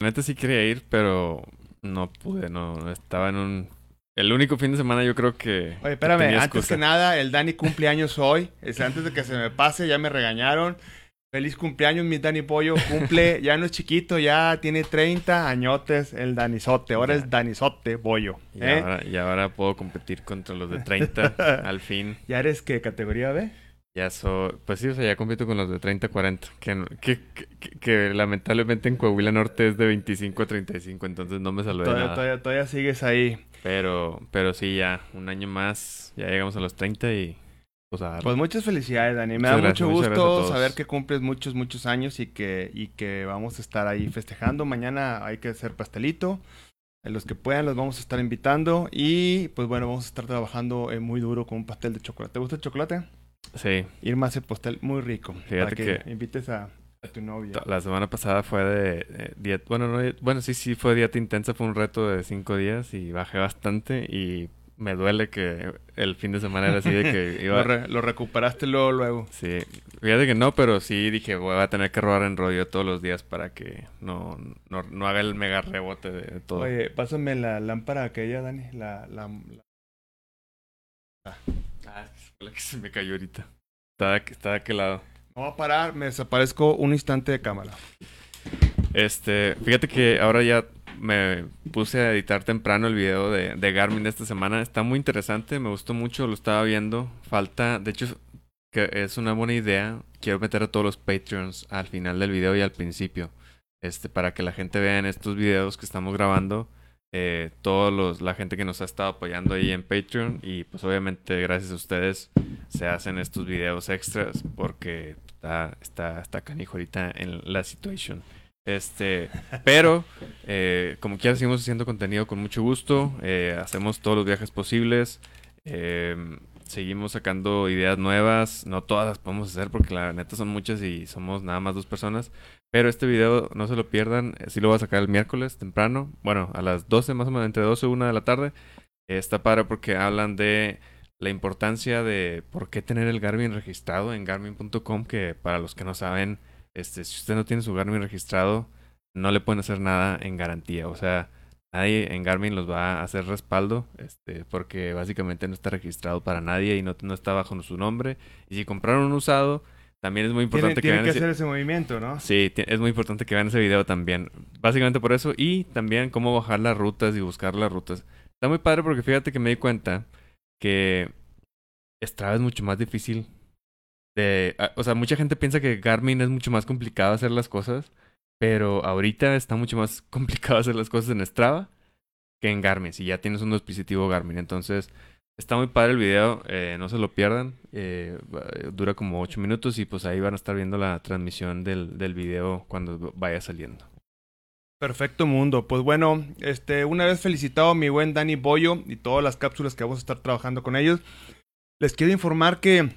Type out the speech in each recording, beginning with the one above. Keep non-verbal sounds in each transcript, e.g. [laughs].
Neta sí quería ir, pero no pude, no, estaba en un... El único fin de semana yo creo que... Oye, espérame, antes que nada, el Dani cumpleaños hoy. Es antes de que se me pase, ya me regañaron. Feliz cumpleaños, mi Dani Pollo. Cumple, [laughs] ya no es chiquito, ya tiene 30 añotes el Danizote. Ahora es Danizote Pollo. Y, ¿eh? ahora, y ahora puedo competir contra los de 30, [laughs] al fin. ¿Ya eres qué categoría B? Ya soy, pues sí, o sea, ya compito con los de 30-40, que, que, que, lamentablemente en Coahuila Norte es de 25 a 35, entonces no me saludé todavía, nada. Todavía, todavía sigues ahí. Pero, pero sí, ya, un año más, ya llegamos a los 30 y pues a Pues muchas felicidades, Dani. Me da mucho gusto saber que cumples muchos, muchos años y que, y que vamos a estar ahí festejando. Mañana hay que hacer pastelito. Los que puedan los vamos a estar invitando. Y pues bueno, vamos a estar trabajando eh, muy duro con un pastel de chocolate. ¿Te gusta el chocolate? Sí. Irma hace pastel muy rico. Fíjate para que, invites a, tu novia. La semana pasada fue de, dieta. Bueno, no, bueno, sí, sí, fue dieta intensa. Fue un reto de cinco días y bajé bastante. Y me duele que el fin de semana era así de que [laughs] iba... lo, recuperaste luego, luego. Sí, fíjate que no, pero sí dije, voy a tener que robar en rollo todos los días para que no, no, no haga el mega rebote de, todo. Oye, pásame la lámpara aquella, Dani, la... la, ah, la que se me cayó ahorita. Está, está de aquel lado. No va a parar, me desaparezco un instante de cámara. Este, fíjate que ahora ya me puse a editar temprano el video de, de Garmin de esta semana. Está muy interesante, me gustó mucho, lo estaba viendo. Falta, de hecho, que es una buena idea. Quiero meter a todos los Patreons al final del video y al principio. Este, para que la gente vea en estos videos que estamos grabando. Eh, todos los, la gente que nos ha estado apoyando ahí en Patreon. Y pues obviamente gracias a ustedes se hacen estos videos extras. Porque está, está, está canijo ahorita en la situación. Este, [laughs] pero eh, como quiera seguimos haciendo contenido con mucho gusto. Eh, hacemos todos los viajes posibles. Eh, seguimos sacando ideas nuevas. No todas las podemos hacer porque la neta son muchas y somos nada más dos personas. Pero este video no se lo pierdan. Sí lo voy a sacar el miércoles temprano. Bueno, a las 12 más o menos, entre 12 y 1 de la tarde. está para porque hablan de la importancia de por qué tener el Garmin registrado en garmin.com. Que para los que no saben este, si usted no tiene su Garmin registrado, no le pueden hacer nada en garantía. O sea, nadie en Garmin los va a hacer respaldo, este, porque básicamente no está registrado para nadie y no, no está bajo su nombre. Y si compraron un usado, también es muy importante que vean que hacer ese movimiento, ¿no? Sí, es muy importante que vean ese video también. Básicamente por eso. Y también cómo bajar las rutas y buscar las rutas. Está muy padre porque fíjate que me di cuenta que Strava es mucho más difícil Ah, o sea, mucha gente piensa que Garmin es mucho más complicado hacer las cosas, pero ahorita está mucho más [laughs] complicado hacer las cosas en Strava que en Garmin, si ya tienes un dispositivo Garmin. Entonces, está muy padre el video, eh, no se lo pierdan. Eh, dura como 8 minutos y pues ahí van a estar viendo la transmisión del, del video cuando vaya saliendo. Perfecto mundo. Pues bueno, este, una vez felicitado a mi buen Dani Boyo y todas las cápsulas que vamos a estar trabajando con ellos, les quiero informar que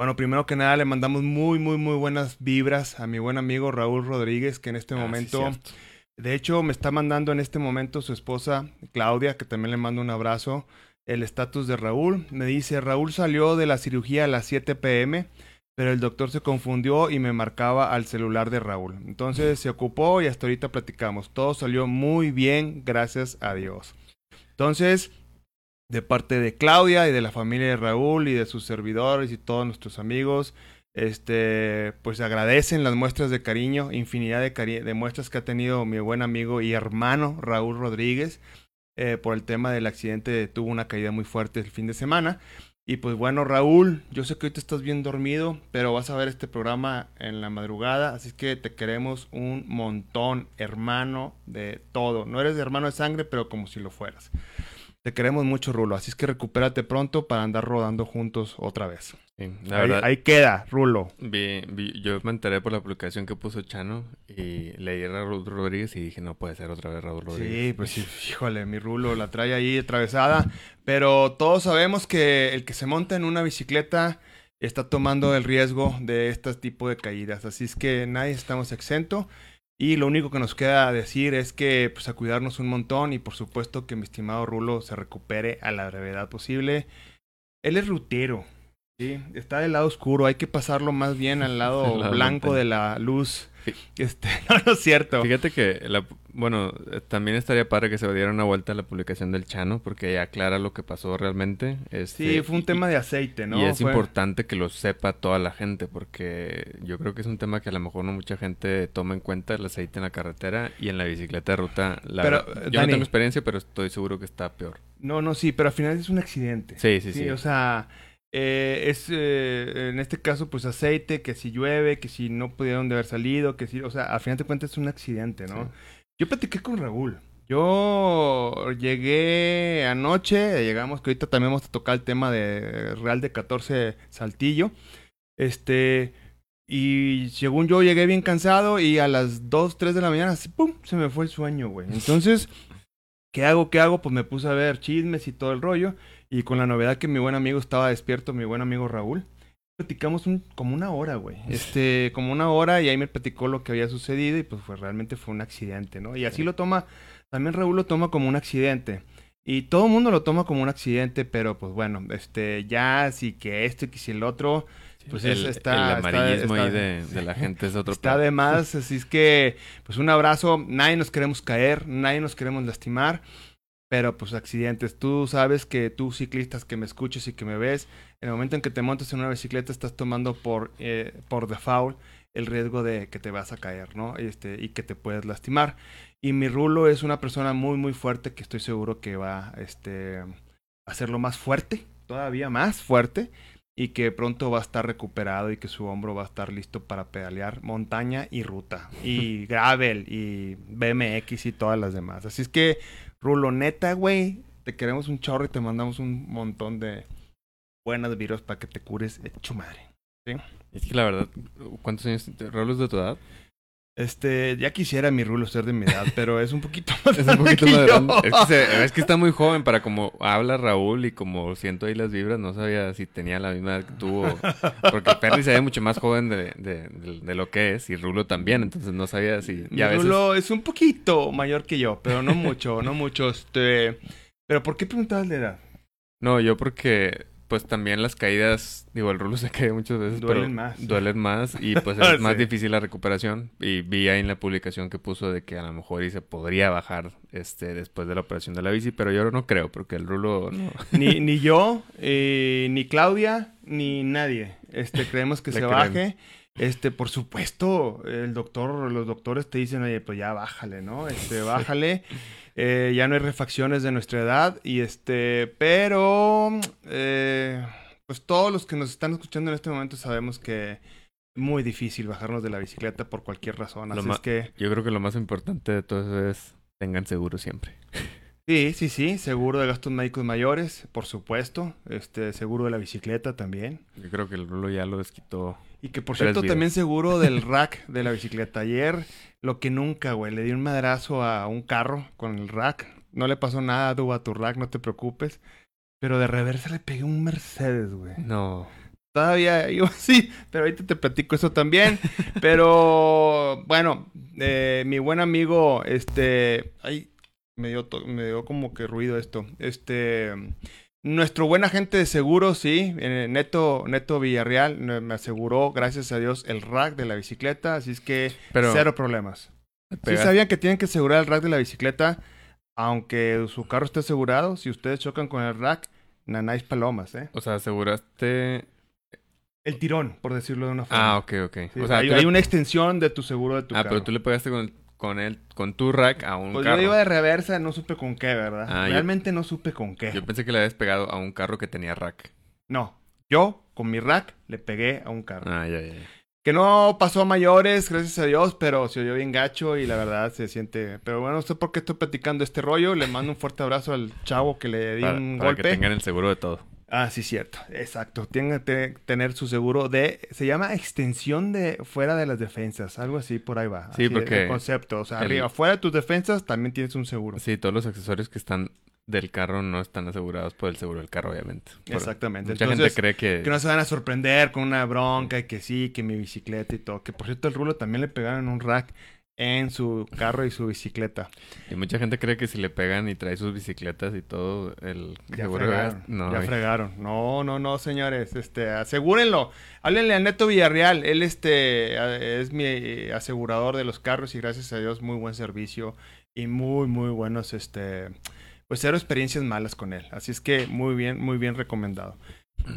bueno, primero que nada le mandamos muy, muy, muy buenas vibras a mi buen amigo Raúl Rodríguez, que en este ah, momento, de hecho, me está mandando en este momento su esposa Claudia, que también le mando un abrazo, el estatus de Raúl. Me dice, Raúl salió de la cirugía a las 7 pm, pero el doctor se confundió y me marcaba al celular de Raúl. Entonces se ocupó y hasta ahorita platicamos. Todo salió muy bien, gracias a Dios. Entonces, de parte de Claudia y de la familia de Raúl y de sus servidores y todos nuestros amigos. Este, pues agradecen las muestras de cariño, infinidad de, de muestras que ha tenido mi buen amigo y hermano Raúl Rodríguez eh, por el tema del accidente. Tuvo una caída muy fuerte el fin de semana. Y pues bueno, Raúl, yo sé que hoy te estás bien dormido, pero vas a ver este programa en la madrugada, así que te queremos un montón, hermano de todo. No eres hermano de sangre, pero como si lo fueras. Te queremos mucho, Rulo. Así es que recupérate pronto para andar rodando juntos otra vez. ahí, queda, Rulo. yo me enteré por la publicación que puso Chano y leí a Raúl Rodríguez y dije, no puede ser otra vez Raúl Rodríguez. Sí, pues sí, híjole, mi Rulo la trae ahí atravesada. Pero todos sabemos que el que se monta en una bicicleta está tomando el riesgo de este tipo de caídas. Así es que nadie estamos exento. Y lo único que nos queda decir es que pues a cuidarnos un montón y por supuesto que mi estimado Rulo se recupere a la brevedad posible. Él es rutero, ¿sí? Está del lado oscuro, hay que pasarlo más bien al [laughs] lado blanco de la luz Este, [laughs] no, no es cierto. Fíjate que, la, bueno, también estaría padre que se diera una vuelta a la publicación del Chano, porque aclara lo que pasó realmente. Este, sí, fue un tema de aceite, ¿no? Y es Fue- importante que lo sepa toda la gente, porque yo creo que es un tema que a lo mejor no mucha gente toma en cuenta, el aceite en la carretera y en la bicicleta de ruta. La Pero, yo Dani- no tengo experiencia, pero estoy seguro que está peor. No, no, sí, pero al final es un accidente. Sí, sí, sí. o sea, eh, es eh, en este caso, pues aceite, que si llueve, que si no pudieron de haber salido, que si, o sea, al final de cuentas es un accidente, ¿no? Sí. Yo platiqué con Raúl. Yo llegué anoche, llegamos, que ahorita también vamos a tocar el tema de Real de 14 Saltillo. Este, y según yo llegué bien cansado y a las 2, 3 de la mañana, así, ¡pum! Se me fue el sueño, güey. [laughs] Entonces, ¿qué hago? ¿Qué hago? Pues me puse a ver chismes y todo el rollo. Y con la novedad que mi buen amigo estaba despierto, mi buen amigo Raúl, platicamos un, como una hora, güey. Este, como una hora y ahí me platicó lo que había sucedido y pues fue, realmente fue un accidente, ¿no? Y así lo toma, también Raúl lo toma como un accidente. Y todo el mundo lo toma como un accidente, pero pues bueno, este, ya sí que esto y que si el otro, pues el, eso está- el amarillismo está- ahí de, [laughs] de la gente es otro está de más, así es que, pues un abrazo, nadie nos queremos caer, nadie nos queremos lastimar, pero pues accidentes, tú sabes que tú ciclistas que me escuches y que me ves, en el momento en que te montas en una bicicleta estás tomando por, eh, por default el riesgo de que te vas a caer, ¿no? Este, y que te puedes lastimar. Y mi rulo es una persona muy, muy fuerte que estoy seguro que va este, a hacerlo más fuerte, todavía más fuerte, y que pronto va a estar recuperado y que su hombro va a estar listo para pedalear montaña y ruta, y [laughs] gravel, y BMX y todas las demás. Así es que, rulo, neta, güey, te queremos un chorro y te mandamos un montón de buenas virus para que te cures hecho madre. Es que la verdad, ¿cuántos años? ¿Rolos de tu edad? Este, ya quisiera mi rulo ser de mi edad, [laughs] pero es un poquito más Es un poquito que más grande. Es que, se- es que está muy joven para como habla Raúl y como siento ahí las vibras, no sabía si tenía la misma edad que tú. o- Porque Perry se ve mucho más joven de, de, de- de lo que es y Rulo también, entonces no sabía si... Ya a veces... rulo es un poquito mayor que yo, pero no mucho, no mucho. Este, pero ¿por qué preguntabas la edad? No, yo porque pues también las caídas, digo, el Rulo se [laughs] cae muchas veces, Duelen pero más. duelen más y pues [laughs] es más difícil la recuperación. Y vi ahí en la publicación que puso de que a lo mejor y se podría bajar este después de la operación de la bici, pero yo no creo porque el Rulo no. [laughs] Ni, ni yo, eh, ni Claudia, ni nadie. Este, creemos que se creemos. baje. Este, por supuesto, el doctor, los doctores te dicen, oye, pues ya bájale, ¿no? Este, bájale. Eh, ya no hay refacciones de nuestra edad. Y este, pero, eh, pues todos los que nos están escuchando en este momento sabemos que es muy difícil bajarnos de la bicicleta por cualquier razón. Así es que, Yo creo que lo más importante de todo eso es tengan seguro siempre. [laughs] sí, sí, sí, seguro de gastos médicos mayores, por supuesto. Este, seguro de la bicicleta también. Yo creo que el Rulo ya lo desquitó. Y que por Tres cierto, también seguro del [laughs] rack de la bicicleta. Ayer, lo que nunca, güey, le di un madrazo a un carro con el rack. No le pasó nada du, a tu rack, no te preocupes. Pero de reversa le pegué un Mercedes, güey. No. Todavía [laughs] iba así, pero ahorita te platico eso también. Pero bueno, eh, mi buen amigo, este, ay, me dio, me dio como que ruido esto. Este, nuestro buen agente de seguros, sí, eh, Neto, Neto Villarreal, me me aseguró, gracias a Dios, el rack de la bicicleta, así es que Pero cero problemas. ¿Sí sabían que tienen que asegurar el rack de la bicicleta? Aunque su carro esté asegurado, si ustedes chocan con el rack, nanáis palomas, ¿eh? o sea, aseguraste. El tirón, por decirlo de una forma. Ah, ok, ok. Sí, o sea, hay, una extensión de tu seguro de tu Ah, carro. pero tú le pegaste con, el- con él, con tu rack a un Pues carro. yo iba de reversa, no supe con qué, ¿verdad? Ah, yo- Realmente no supe con qué. Yo pensé que le habías pegado a un carro que tenía rack. No, yo con mi rack le pegué a un carro. Ah, ya, ya. Que no pasó a mayores, gracias a Dios, pero se oyó bien gacho y la verdad se siente... Pero bueno, no sé por qué estoy platicando este rollo. Le mando un fuerte abrazo al chavo que le di Para, un para golpe. que tengan el seguro de todo. Ah, sí, cierto. Exacto. Tienen que tener su seguro de... Se llama extensión de fuera de las defensas. Algo así, por ahí va. Sí, Así, porque El concepto. O sea, el- arriba, fuera de tus defensas también tienes un seguro. Sí, todos los accesorios que están del carro no están asegurados por el seguro del carro, obviamente. Por- Exactamente. Mucha Entonces, gente cree que... que no se van a sorprender con una bronca y que sí, que mi bicicleta y todo. Que por cierto, el rulo también le pegaron un rack en su carro y su bicicleta. Y mucha gente cree que si le pegan y trae sus bicicletas y todo, el Ya fregaron. no, ya fregaron. No, no, no, señores. Este, asegúrenlo. Háblenle a Neto Villarreal. Él este es mi asegurador de los carros y gracias a Dios muy buen servicio y muy muy buenos este pues cero experiencias malas con él. Así es que muy bien, muy bien recomendado.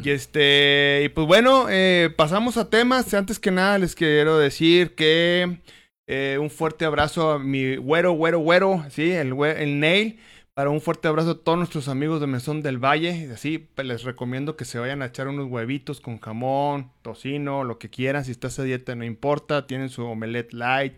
Y este, y pues bueno, eh, pasamos a temas. Antes que nada les quiero decir que eh, un fuerte abrazo a mi güero, güero, güero, sí, el, el Nail. Para un fuerte abrazo a todos nuestros amigos de Mesón del Valle. Así, pues, les recomiendo que se vayan a echar unos huevitos con jamón, tocino, lo que quieran. Si estás a dieta, no importa. Tienen su omelette light.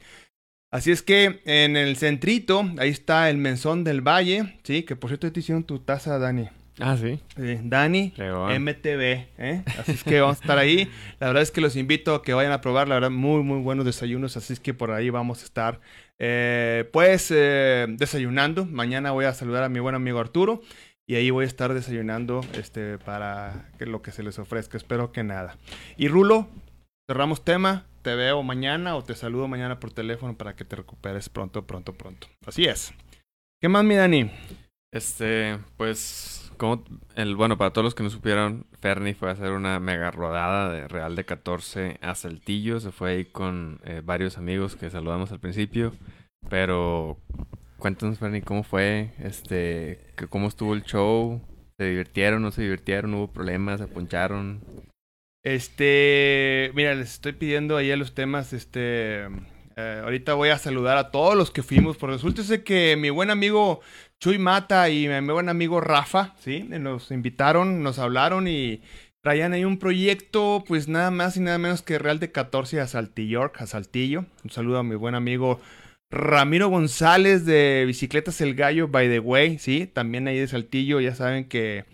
Así es que en el centrito, ahí está el Mesón del Valle. Sí, que por cierto, te hicieron tu taza, Dani. Ah, sí. Dani, León. MTV, ¿eh? Así es que vamos a estar ahí. [laughs] La verdad es que los invito a que vayan a probar, la verdad, muy, muy buenos desayunos. Así es que por ahí vamos a estar, eh, pues, eh, desayunando. Mañana voy a saludar a mi buen amigo Arturo. Y ahí voy a estar desayunando este, para que lo que se les ofrezca. Espero que nada. Y Rulo, cerramos tema. Te veo mañana o te saludo mañana por teléfono para que te recuperes pronto, pronto, pronto. Así es. ¿Qué más, mi Dani? Este, pues, el, bueno, para todos los que no supieron, Ferni fue a hacer una mega rodada de Real de 14 a Saltillo. Se fue ahí con eh, varios amigos que saludamos al principio. Pero cuéntanos, Ferni, ¿cómo fue? Este, ¿cómo estuvo el show? ¿Se divirtieron, no se divirtieron? ¿Hubo problemas? ¿Se poncharon? Este, mira, les estoy pidiendo ahí a los temas, este, eh, ahorita voy a saludar a todos los que fuimos, porque resulta que mi buen amigo Chuy Mata y mi buen amigo Rafa, sí, nos invitaron, nos hablaron y traían ahí un proyecto, pues nada más y nada menos que Real de 14 a Saltillo, a Saltillo. Un saludo a mi buen amigo Ramiro González de Bicicletas El Gallo, by the way, sí, también ahí de Saltillo, ya saben que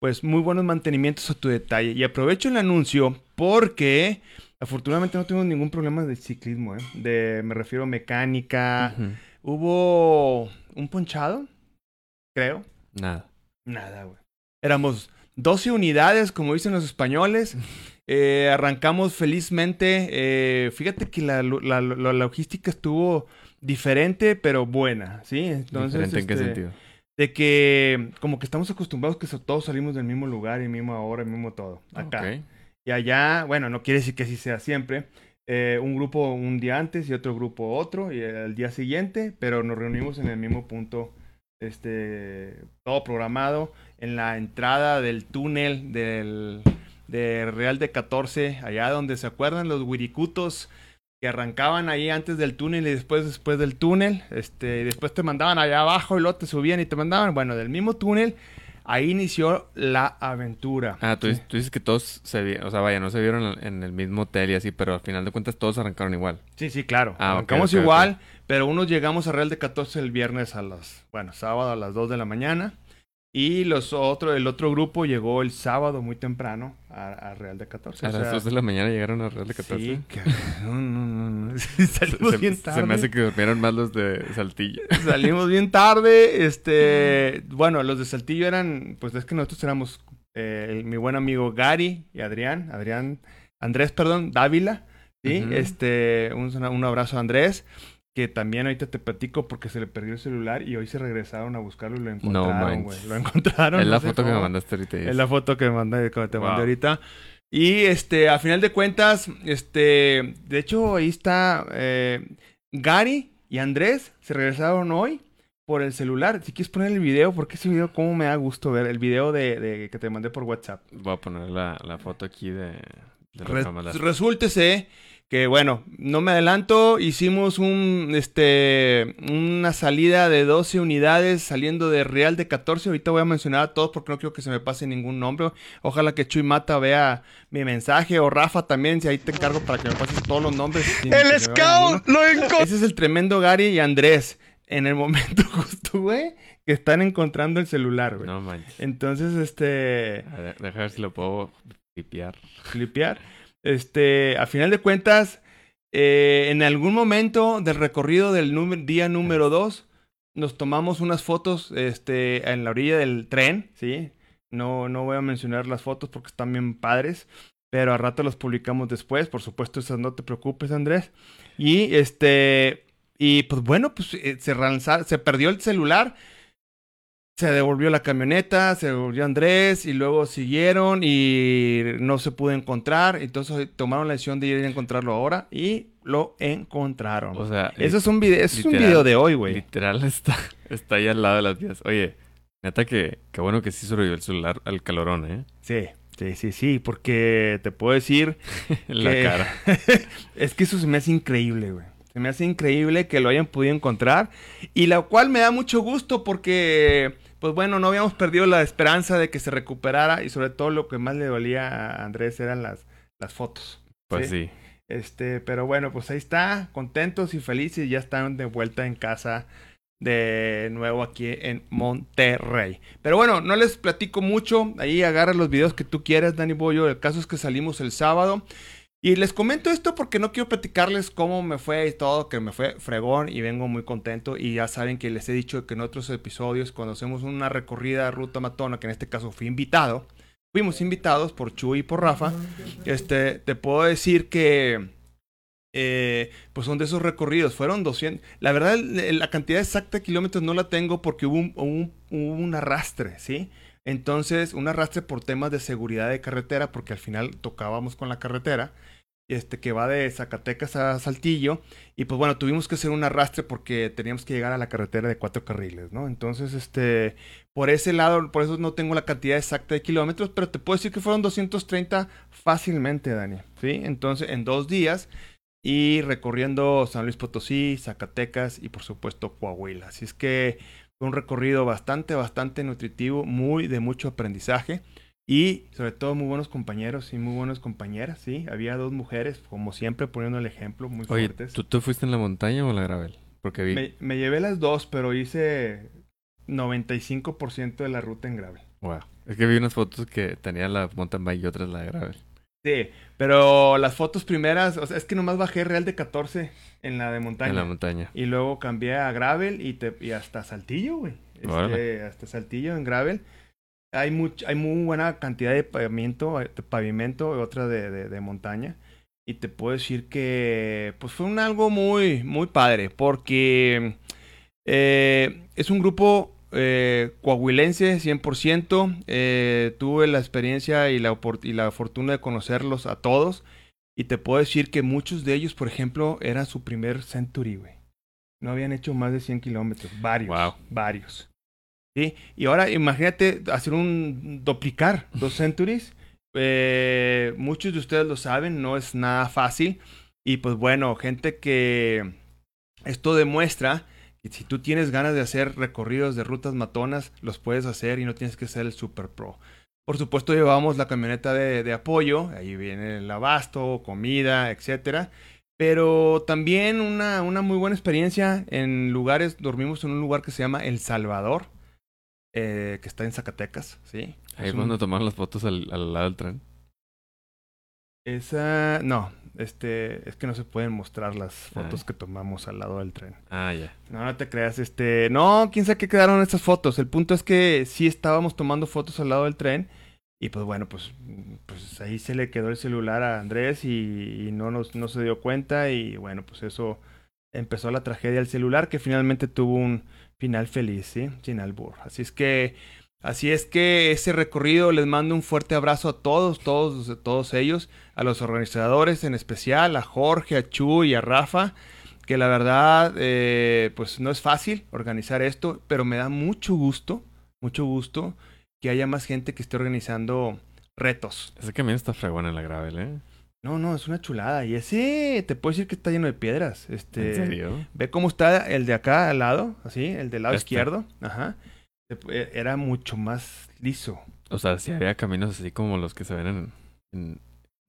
pues muy buenos mantenimientos a tu detalle. Y aprovecho el anuncio porque afortunadamente no tengo ningún problema de ciclismo, ¿eh? De, me refiero a mecánica. Hubo un ponchado, creo. Nada. Nada, güey. Éramos 12 unidades, como dicen los españoles. [laughs] Eh, arrancamos felizmente. Eh, fíjate que la, la- la logística estuvo diferente, pero buena, ¿sí? Entonces, ¿Diferente en qué este, sentido? de que como que estamos acostumbrados que todos salimos del mismo lugar y misma hora y mismo todo. Acá. Ok. Y allá, bueno, no quiere decir que así sea siempre. Eh, un grupo un día antes y otro grupo otro y el día siguiente, pero nos reunimos en el mismo punto, este, todo programado en la entrada del túnel del de Real de 14, allá donde se acuerdan los wiricutos que arrancaban ahí antes del túnel y después después del túnel, este, y después te mandaban allá abajo y luego te subían y te mandaban, bueno, del mismo túnel, ahí inició la aventura. Ah, tú, Sí. dices- tú dices que todos se vieron, o sea, vaya, no se vieron en- el mismo hotel y así, pero al final de cuentas todos arrancaron igual. Sí, sí, claro. Ah, Arrancamos igual, pero unos llegamos a Real de 14 el viernes a las, bueno, sábado a las 2 de la mañana. Y los otro, el otro grupo llegó el sábado muy temprano a, a Real de 14. A o las sea, 2 de la mañana llegaron a Real de 14. Sí, no, no, no, no. [laughs] Salimos se, bien se tarde. me hace que durmieron más los de Saltillo. [laughs] Salimos bien tarde. Este, [laughs] bueno, los de Saltillo eran, pues es que nosotros éramos eh, el- mi buen amigo Gary y Adrián, Adrián, Andrés, perdón, Dávila, sí, este, un, un abrazo a Andrés, que también ahorita te platico porque se le perdió el celular y hoy se regresaron a buscarlo y lo encontraron, güey, manches. lo encontraron. es no la sé foto que me mandaste ahorita. Es la foto que me mandé, que te mandé Wow. ahorita. Y este, a final de cuentas, este, de hecho, ahí está eh, Gary y Andrés se regresaron hoy por el celular. Si quieres poner el video, porque ese video, cómo me da gusto ver el video de, de- que te mandé por WhatsApp. Voy a poner la, la foto aquí de, de lo que Re- me mandaste. resúltese que, bueno, no me adelanto, hicimos un, este, una salida de 12 unidades saliendo de Real de 14. Ahorita voy a mencionar a todos porque no quiero que se me pase ningún nombre. Ojalá que Chuy Mata vea mi mensaje o Rafa también, si ahí te encargo para que me pases todos los nombres. vaya ninguno. lo encontró. Ese es el tremendo Gary y Andrés. En el momento [laughs] justo, güey, que están encontrando el celular, güey. No manches. Entonces, este A ver, deja ver si lo puedo tipear. clipear. Este, a final de cuentas, eh, en algún momento del recorrido del día número 2, nos tomamos unas fotos este, en la orilla del tren, ¿sí? No, no voy a mencionar las fotos porque están bien padres, pero a rato las publicamos después. Por supuesto, esas no te preocupes, Andrés. Y este. Y pues bueno, pues eh, se, relanza- se perdió el celular, se devolvió la camioneta, se devolvió Andrés y luego siguieron y no se pudo encontrar. Entonces tomaron la decisión de ir a encontrarlo ahora y lo encontraron. O sea, Eso es un video, eso es un video de hoy, güey. literal [laughs] está, está ahí al lado de las vías. Oye, neta que, qué bueno que sí sobrevivió el celular al calorón, ¿eh? Sí, sí, sí, sí, porque te puedo decir En [laughs] la que- cara. [laughs] es que eso se me hace increíble, güey. Se me hace increíble que lo hayan podido encontrar. Y la cual me da mucho gusto porque, pues bueno, no habíamos perdido la esperanza de que se recuperara. Y sobre todo lo que más le dolía a Andrés eran las, las fotos. Pues Sí. sí. Este, pero bueno, pues ahí está, contentos y felices, ya están de vuelta en casa de nuevo aquí en Monterrey. Pero bueno, no les platico mucho, ahí agarra los videos que tú quieras, Dani Boyo, el caso es que salimos el sábado. Y les comento esto porque no quiero platicarles cómo me fue y todo, que me fue fregón y vengo muy contento. Y ya saben que les he dicho que en otros episodios, cuando hacemos una recorrida ruta matona, que en este caso fui invitado, fuimos invitados por Chuy y por Rafa, este, te puedo decir que eh, pues son de esos recorridos. Fueron 200. La verdad, la cantidad exacta de kilómetros no la tengo porque hubo un, un- un arrastre, ¿sí? Entonces, un arrastre por temas de seguridad de carretera, porque al final tocábamos con la carretera, este, que va de Zacatecas a Saltillo. Y pues bueno, tuvimos que hacer un arrastre porque teníamos que llegar a la carretera de cuatro carriles, ¿no? Entonces, este, por ese lado, por eso no tengo la cantidad exacta de kilómetros, pero te puedo decir que fueron 230 fácilmente, Dani, ¿sí? Entonces, en dos días y recorriendo San Luis Potosí, Zacatecas y por supuesto Coahuila. Así es que fue un recorrido bastante, bastante nutritivo, muy de mucho aprendizaje y sobre todo muy buenos compañeros y muy buenas compañeras, sí. Había dos mujeres, como siempre, poniendo el ejemplo, muy Oye, fuertes. ¿tú, ¿tú fuiste en la montaña o en la gravel? Porque vi... Me, me llevé las dos, pero hice 95% de la ruta en gravel. Wow. Es que vi unas fotos que tenía la mountain bike y otras la gravel. Sí, pero las fotos primeras, o sea, es que nomás bajé real de 14 en la de montaña. En la montaña. Y luego cambié a gravel y, te, y hasta Saltillo, güey. Este, hasta Saltillo en gravel. Hay, much, hay muy buena cantidad de pavimento, de pavimento y otra de, de, de montaña. Y te puedo decir que pues fue un algo muy, muy padre. Porque eh, es un grupo eh, coahuilense 100%. Eh, tuve la experiencia y la, y la fortuna de conocerlos a todos. Y te puedo decir que muchos de ellos, por ejemplo, era su primer Century, güey. No habían hecho más de 100 kilómetros. Varios. Wow. Varios. ¿Sí? Y ahora imagínate hacer un duplicar dos Centuries. Eh, muchos de ustedes lo saben, no es nada fácil. Y pues bueno, gente que esto demuestra que si tú tienes ganas de hacer recorridos de rutas matonas, los puedes hacer y no tienes que ser el super pro. Por supuesto, llevamos la camioneta de, de apoyo, ahí viene el abasto, comida, etcétera. Pero también una, una muy buena experiencia en lugares, dormimos en un lugar que se llama El Salvador, eh, que está en Zacatecas, ¿sí? Ahí Es es un- cuando tomaron las fotos al, al lado del tren. Esa, no, este, es que no se pueden mostrar las fotos Ay. que tomamos al lado del tren. Ah, ya. No, no te creas, este, no, quién sabe qué quedaron estas fotos. El punto es que sí estábamos tomando fotos al lado del tren y pues bueno, pues, pues ahí se le quedó el celular a Andrés y, y no nos, no se dio cuenta y bueno, pues eso empezó la tragedia del celular que finalmente tuvo un final feliz, ¿sí? Sin albur. Así es que, así es que ese recorrido les mando un fuerte abrazo a todos, todos, todos ellos, a los organizadores en especial, a Jorge, a Chuy y a Rafa que la verdad, eh, pues no es fácil organizar esto, pero me da mucho gusto, mucho gusto que haya más gente que esté organizando retos. Ese camión está fregón en la gravel, ¿eh? No, no, es una chulada. Y ese, te puedo decir que está lleno de piedras. Este, ¿En serio? Ve cómo está el de acá al lado, así, el del lado Este. izquierdo. Ajá. Eh, Era mucho más liso. O sea, si había caminos así como los que se ven en, en,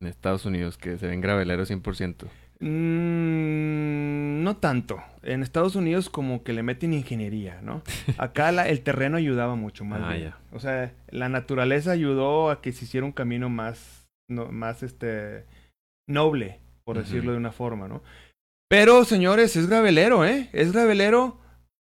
en Estados Unidos, que se ven graveleros 100%. Mm, no tanto. En Estados Unidos como que le meten ingeniería, ¿no? [laughs] Acá la- el terreno ayudaba mucho más. Ah, ya. O sea, la naturaleza ayudó a que se hiciera un camino más, no- más este, noble, por decirlo de una forma, ¿no? Pero, señores, es gravelero, ¿eh? Es gravelero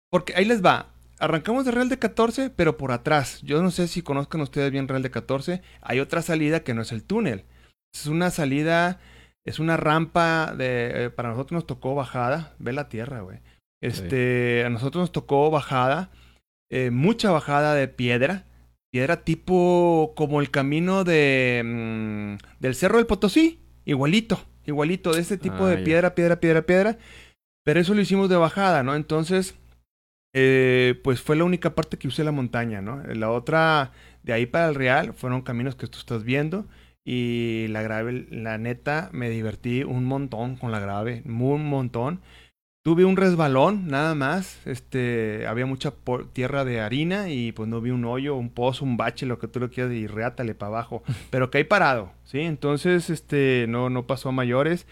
porque ahí les va. Arrancamos de Real de 14, pero por atrás. Yo no sé si conozcan ustedes bien Real de 14. Hay otra salida que no es el túnel. Es una salida, es una rampa de... eh, para nosotros nos tocó bajada. Ve la tierra, güey. Este, a nosotros nos tocó bajada, eh, mucha bajada de piedra, piedra tipo como el camino de mm, del Cerro del Potosí, igualito, igualito, de este tipo Ah, de ya. piedra, piedra, piedra, piedra. Pero eso lo hicimos de bajada, ¿no? Entonces, eh, pues fue la única parte que usé la montaña, ¿no? La otra, de ahí para el Real, fueron caminos que tú estás viendo. Y la grave, la neta, me divertí un montón con la grave, un montón. Tuve un resbalón, nada más. Este, había mucha tierra de harina y pues no vi un hoyo, un pozo, un bache, lo que tú lo quieras y reátale para abajo. [laughs] Pero caí parado, ¿sí? Entonces, este, no, no pasó a mayores.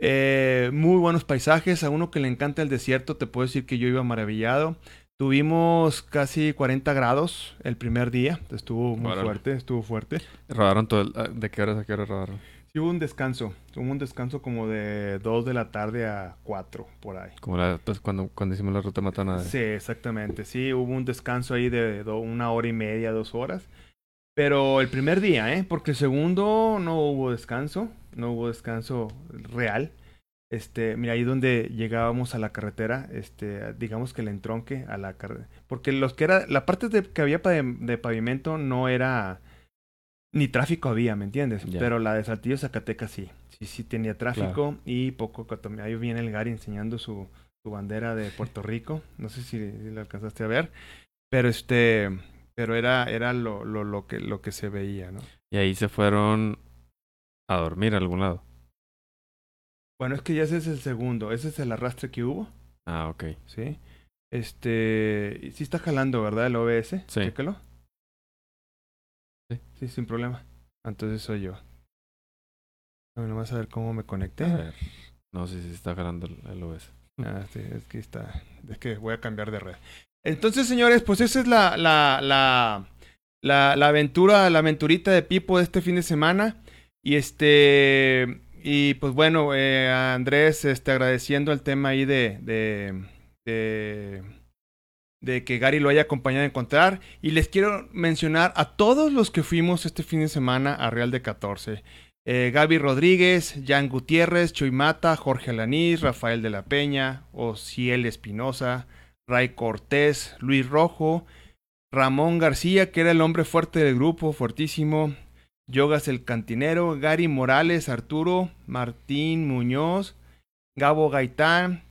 Eh, muy buenos paisajes. A uno que le encanta el desierto, te puedo decir que yo iba maravillado. Tuvimos casi 40 grados el primer día. Estuvo muy Órale. fuerte, estuvo fuerte. Rodaron todo el- ah, ¿De qué horas a qué horas rodaron? Hubo un descanso. Hubo un descanso como de 2 de la tarde a 4, por ahí. Como la, pues, cuando, cuando hicimos la ruta matana. Sí, exactamente. Sí, hubo un descanso ahí de do- una hora y media, dos horas. Pero el primer día, ¿eh? Porque el segundo no hubo descanso. No hubo descanso real. Este, mira, ahí donde llegábamos a la carretera, este, digamos que el entronque a la carretera. Porque los que era, la parte de, que había de pavimento no era, ni tráfico había, ¿me entiendes? Pero la de Saltillo Zacatecas sí. Sí, sí tenía tráfico y poco. Ahí viene el Gary enseñando su, su bandera de Puerto Rico. No sé si, si la alcanzaste a ver. Pero este, pero era, era lo, lo, lo que, lo que se veía, ¿no? Y ahí se fueron a dormir a algún lado. Bueno, es que ya ese es el segundo. Ese es el arrastre que hubo, Ah, ok. ¿sí? Este, sí está jalando, ¿verdad? El OBS. Sí. Chécalo. Sí. Sin problema. Entonces soy yo. Bueno, vamos a ver cómo me conecté. A ver. No sé si está jalando el, OS. Ah, sí, es que está. Es que voy a cambiar de red. Entonces, señores, pues esa es la, la, la, la, la aventura, la aventurita de Pipo de este fin de semana. Y este. Y pues bueno, eh, a Andrés, este, agradeciendo el tema ahí de. de, de de que Gary lo haya acompañado a encontrar. Y les quiero mencionar a todos los que fuimos este fin de semana a Real de 14. Eh, Gaby Rodríguez, Jan Gutiérrez, Chuy Mata, Jorge Alanís, Rafael de la Peña, Ociel Espinosa, Ray Cortés, Luis Rojo, Ramón García, que era el hombre fuerte del grupo, fuertísimo, Yogas el Cantinero, Gary Morales, Arturo, Martín Muñoz, Gabo Gaitán,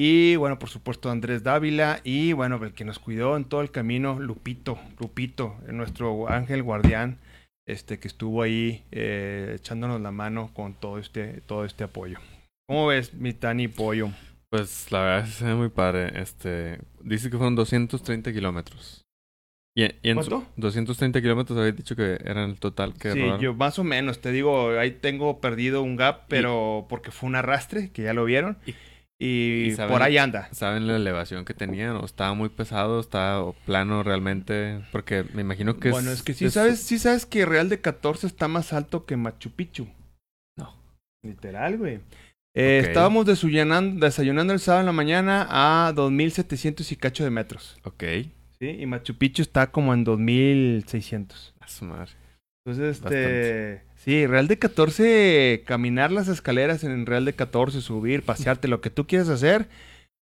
y bueno, por supuesto Andrés Dávila, y bueno, el que nos cuidó en todo el camino, Lupito, Lupito, nuestro ángel guardián, este que estuvo ahí eh, echándonos la mano con todo este, todo este apoyo. ¿Cómo ves, mi Tani Pollo? Pues la verdad es que se ve muy padre. Este, dice que fueron 230 kilómetros. Y, y en ¿Cuánto? 230 kilómetros habéis dicho que eran el total que Sí, rodaron. yo más o menos, te digo, ahí tengo perdido un gap, pero porque fue un arrastre, que ya lo vieron, Y- y, y saben- por ahí anda. ¿Saben la elevación que tenían? ¿O estaba muy pesado? ¿Estaba plano realmente? Porque me imagino que bueno, es que sí es- sabes, sí sabes que Real de 14 está más alto que Machu Picchu. No. Literal, güey. Eh. Estábamos desayunando, desayunando el sábado en la mañana a 2700 y cacho de metros. Ok. Sí, y Machu Picchu está como en 2600. A su madre. Entonces, este. Sí, Real de 14, caminar las escaleras en Real de 14, subir, pasearte, lo que tú quieras hacer,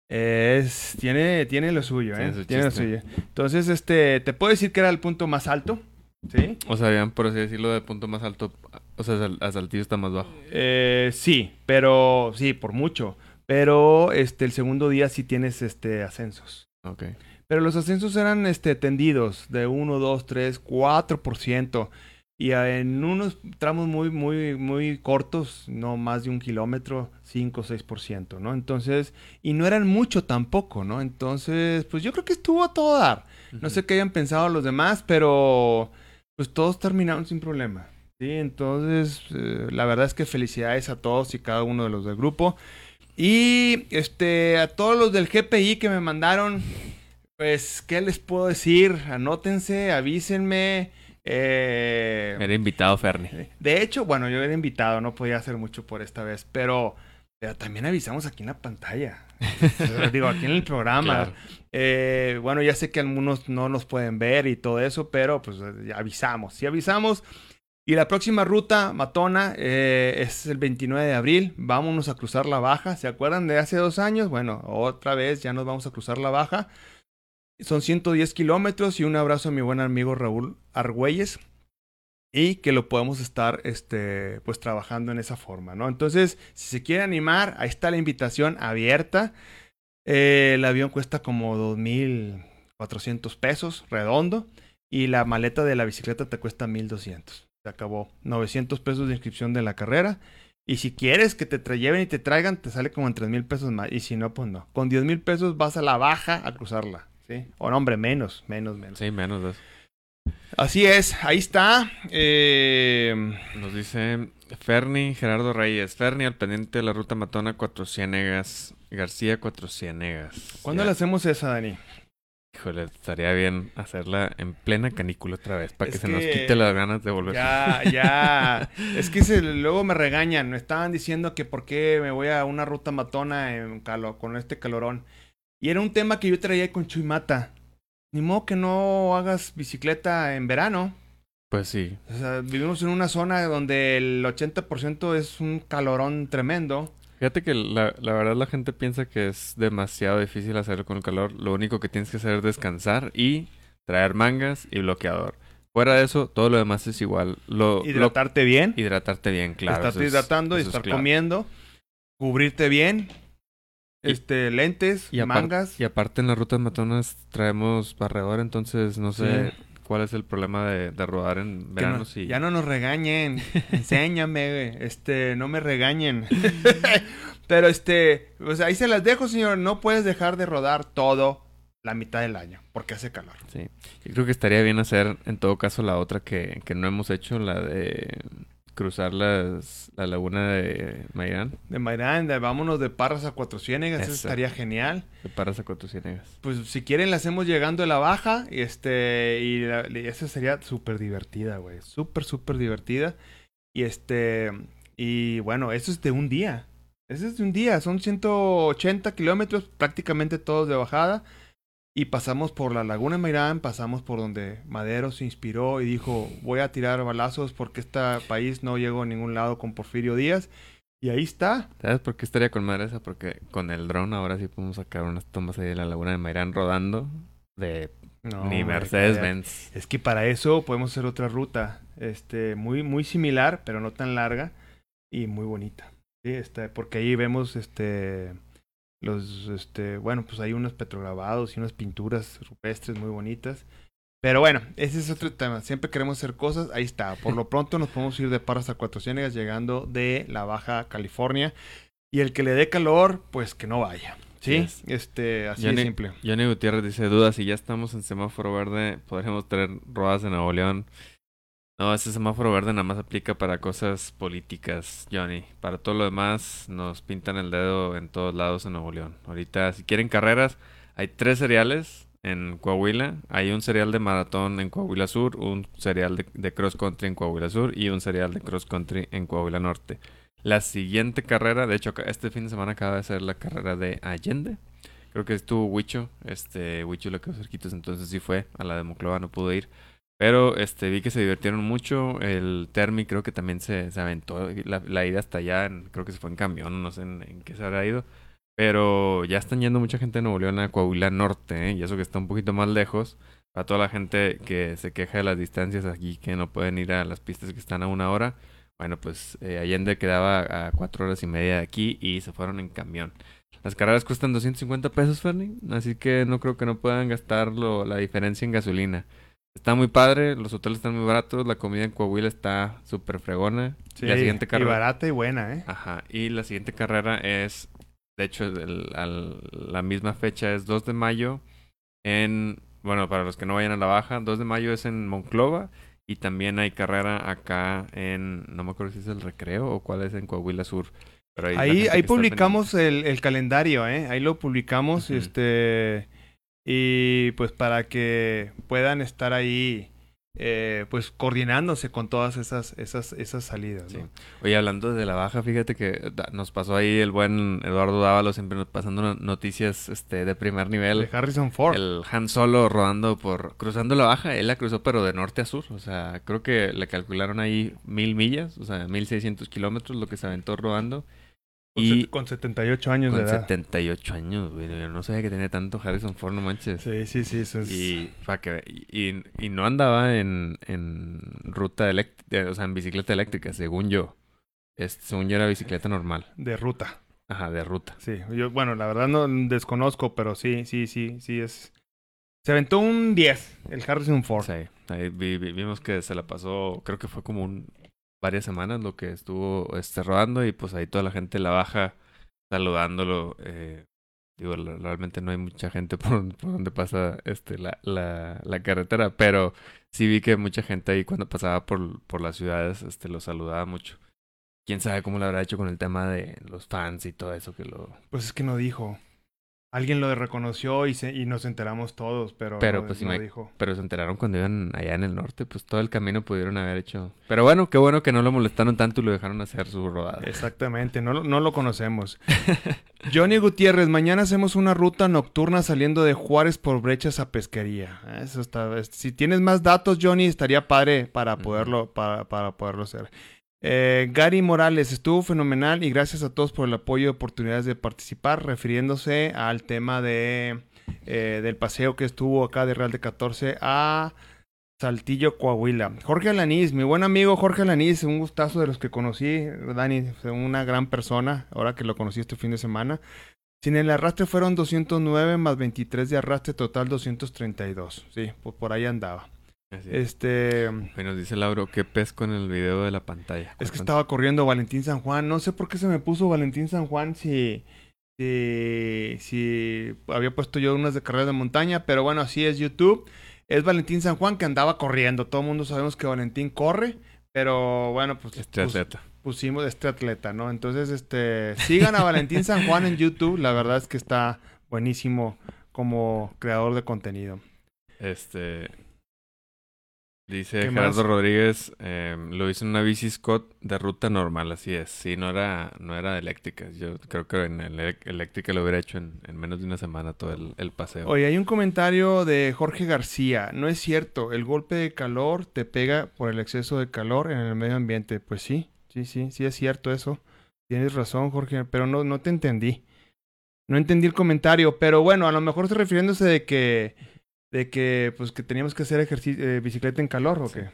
es. Tiene, tiene lo suyo, ¿eh? Tiene lo suyo. Entonces, este. Te puedo decir que era el punto más alto, ¿sí? O sea, por así decirlo, de punto más alto. O sea, a Saltillo está más bajo. Eh, sí, pero. Sí, por mucho. Pero, este, el segundo día sí tienes, este, ascensos. Ok. Pero los ascensos eran este, tendidos de 1, 2, 3, 4%. Y en unos tramos muy, muy, muy cortos, no más de un kilómetro, 5 o 6%, ¿no? Entonces, y no eran mucho tampoco, ¿no? Entonces, pues yo creo que estuvo a todo dar. No sé qué hayan pensado los demás, pero pues todos terminaron sin problema. Sí, entonces, eh, la verdad es que felicidades a todos y cada uno de los del grupo. Y este, a todos los del GPI que me mandaron, pues, ¿qué les puedo decir? Anótense, avísenme. Eh, Era invitado Ferni. de hecho, bueno, yo era invitado, no podía hacer mucho por esta vez, pero, pero también avisamos aquí en la pantalla. [laughs] Digo, aquí en el programa. Claro. Eh, bueno, ya sé que algunos no nos pueden ver y todo eso, pero pues avisamos, sí avisamos. Y la próxima ruta, Matona, eh, es el 29 de abril. Vámonos a cruzar la baja. ¿Se acuerdan de hace dos años? Bueno, otra vez ya nos vamos a cruzar la baja. Son 110 kilómetros y un abrazo a mi buen amigo Raúl Argüelles. Y que lo podemos estar, este, pues trabajando en esa forma, ¿no? Entonces, si se quiere animar, ahí está la invitación abierta. Eh, el avión cuesta como 2.400 pesos, redondo. Y la maleta de la bicicleta te cuesta 1.200 se acabó. 900 pesos de inscripción de la carrera. Y si quieres que te lleven y te traigan, te sale como en 3 mil pesos más. Y si no, pues no. Con 10 mil pesos vas a la baja a cruzarla. ¿Sí? O no, hombre, menos, menos, menos. Sí, menos dos. Así es, ahí está. Eh... Nos dice Ferni Gerardo Reyes. Ferni al pendiente de la ruta Matona Cuatro Ciénegas. García Cuatro Ciénegas. ¿Cuándo le hacemos esa, Dani? Híjole, estaría bien hacerla en plena canícula otra vez, para que, se nos quite las ganas de volver. Ya, ya. [laughs] es que se, luego me regañan. Me estaban diciendo que por qué me voy a una ruta matona en calo, con este calorón. Y era un tema que yo traía con Chuimata. Ni modo que no hagas bicicleta en verano. Pues sí. O sea, vivimos en una zona donde el 80% es un calorón tremendo. Fíjate que la, la, verdad la gente piensa que es demasiado difícil hacerlo con el calor. Lo único que tienes que hacer es descansar y traer mangas y bloqueador. Fuera de eso, todo lo demás es igual. Lo, hidratarte bien. Hidratarte bien, claro. Estarte hidratando y estar comiendo. Cubrirte bien. Este, lentes, y mangas. Y aparte en las rutas matonas traemos barredor, entonces no sé cuál es el problema de, de rodar en verano. Ya no nos regañen, [laughs] enséñame, este, no me regañen. [laughs] Pero este, pues ahí se las dejo, señor. No puedes dejar de rodar todo la mitad del año, porque hace calor. Sí, yo creo que estaría bien hacer en todo caso la otra que, que no hemos hecho, la de cruzar las, la laguna de Mairán. De Mairán, de, vámonos de Parras a Cuatro Ciénegas, eso. estaría genial. De Parras a Cuatro Ciénegas. Pues si quieren la hacemos llegando de la baja y este y, esa sería súper divertida, güey, súper súper divertida. Y este y bueno, eso es de un día. Eso es de un día, son 180 kilómetros, prácticamente todos de bajada. Y pasamos por la Laguna de Mairán, pasamos por donde Madero se inspiró y dijo, voy a tirar balazos porque este país no llegó a ningún lado con Porfirio Díaz. Y ahí está. ¿Sabes por qué estaría con madre esa? Porque con el dron ahora sí podemos sacar unas tomas ahí de la Laguna de Mairán rodando de ni Mercedes-Benz. Es que para eso podemos hacer otra ruta, este, muy, muy similar, pero no tan larga y muy bonita. Sí, este, porque ahí vemos este los, este, bueno, pues hay unos petrograbados y unas pinturas rupestres muy bonitas. Pero bueno, ese es otro tema. Siempre queremos hacer cosas. Ahí está. Por lo [laughs] pronto nos podemos ir de Parras a Cuatro Ciénegas llegando de la Baja California. Y el que le dé calor, pues que no vaya. ¿Sí? Este, así de simple. Johnny Gutiérrez dice, duda, si ya estamos en semáforo verde, podríamos tener rodas en Nuevo León. No, ese semáforo verde nada más aplica para cosas políticas, Johnny. Para todo lo demás nos pintan el dedo en todos lados en Nuevo León. Ahorita, si quieren carreras, hay tres cereales en Coahuila. Hay un serial de maratón en Coahuila Sur, un serial de, cross country en Coahuila Sur y un serial de cross country en Coahuila Norte. La siguiente carrera, de hecho, este fin de semana acaba de ser la carrera de Allende. Creo que estuvo Huicho, este Huicho lo quedó cerquitos, entonces sí fue. A la de Moclova no pudo ir. Pero este vi que se divirtieron mucho. El Termi creo que también se, se aventó. La, la, ida hasta allá, creo que se fue en camión, no sé en, qué se habrá ido. Pero ya están yendo mucha gente de Nuevo León a Coahuila Norte, ¿eh? y eso que está un poquito más lejos. Para toda la gente que se queja de las distancias aquí, que no pueden ir a las pistas que están a una hora. Bueno, pues eh, Allende quedaba a cuatro horas y media de aquí y se fueron en camión. Las carreras cuestan 250 pesos, Fernie, así que no creo que no puedan gastar la diferencia en gasolina. Está muy padre, los hoteles están muy baratos, la comida en Coahuila está súper fregona. Sí, la siguiente carrera... y barata y buena, ¿eh? Ajá, y la siguiente carrera es, de hecho, el, la misma fecha es 2 de mayo en, bueno, para los que no vayan a la baja, 2 de mayo es en Monclova y también hay carrera acá en, no me acuerdo si es el Recreo o cuál es en Coahuila Sur. Pero ahí ahí, publicamos el, el, calendario, ¿eh? Ahí lo publicamos, este... Y pues para que puedan estar ahí eh, pues coordinándose con todas esas, esas, esas salidas. ¿no? Oye, hablando de la baja, fíjate que nos pasó ahí el buen Eduardo Dávalo siempre pasando noticias este, de primer nivel. De Harrison Ford. El Han Solo rodando por, cruzando la baja, él la cruzó pero de norte a sur, o sea, creo que le calcularon ahí mil millas, o sea, mil seiscientos kilómetros lo que se aventó rodando. Con, y con 78 años de edad. Con 78 años, güey. Yo no sabía que tenía tanto Harrison Ford, no manches. Sí, sí, sí. Eso es... y, que, y, y, no andaba en, en ruta eléctrica, o sea, en bicicleta eléctrica, según yo. Este, según yo era bicicleta normal. De ruta. Ajá, de ruta. Sí, yo, bueno, la verdad no desconozco, pero sí, sí, sí, sí es. Se aventó un 10, el Harrison Ford. Sí, ahí vimos que se la pasó, creo que fue como un varias semanas lo que estuvo este, rodando y pues ahí toda la gente la baja saludándolo. Eh, digo, realmente no hay mucha gente [laughs] por, por donde pasa este, la, la, la, carretera, pero sí vi que mucha gente ahí cuando pasaba por, por las ciudades este, lo saludaba mucho. Quién sabe cómo lo habrá hecho con el tema de los fans y todo eso que lo. Pues es que no dijo. Alguien lo reconoció y, se, y nos enteramos todos, pero, pero pues, no dijo. Pero se enteraron cuando iban allá en el norte, pues todo el camino pudieron haber hecho. Pero bueno, qué bueno que no lo molestaron tanto y lo dejaron hacer su rodada. Exactamente, no, no lo conocemos. [laughs] Johnny Gutiérrez, mañana hacemos una ruta nocturna saliendo de Juárez por brechas a pesquería. Eso está. Si tienes más datos, Johnny, estaría padre para poderlo, para, para poderlo hacer. Eh, Gary Morales estuvo fenomenal y gracias a todos por el apoyo y oportunidades de participar, refiriéndose al tema de eh, del paseo que estuvo acá de Real de 14 a Saltillo, Coahuila. Jorge Alaniz, mi buen amigo Jorge Alaniz, un gustazo de los que conocí, Dani, una gran persona, ahora que lo conocí este fin de semana. Sin el arrastre fueron 209 más 23 de arrastre, total 232. Sí, pues por ahí andaba. Este. nos dice Lauro, ¿qué pesco en el video de la pantalla? Es que estaba corriendo Valentín San Juan. No sé por qué se me puso Valentín San Juan si. Si, si había puesto yo unas de carrera de montaña, pero bueno, así es YouTube. Es Valentín San Juan que andaba corriendo. Todo el mundo sabemos que Valentín corre, pero bueno, pues. Este atleta. Pusimos este atleta, ¿no? Entonces, este. Sigan a Valentín San Juan en YouTube. La verdad es que está buenísimo como creador de contenido. Este. Dice Gerardo Rodríguez, eh, lo hice en una bici Scott de ruta normal, así es. Sí, no era, no era eléctrica. Yo creo que en eléctrica lo hubiera hecho en, menos de una semana todo el, paseo. Oye, hay un comentario de Jorge García. No es cierto, el golpe de calor te pega por el exceso de calor en el medio ambiente. Pues sí, sí, sí, sí es cierto eso. Tienes razón, Jorge, pero no, no te entendí. No entendí el comentario, pero bueno, a lo mejor está refiriéndose de que de que pues que teníamos que hacer ejercicio, eh, bicicleta en calor o qué.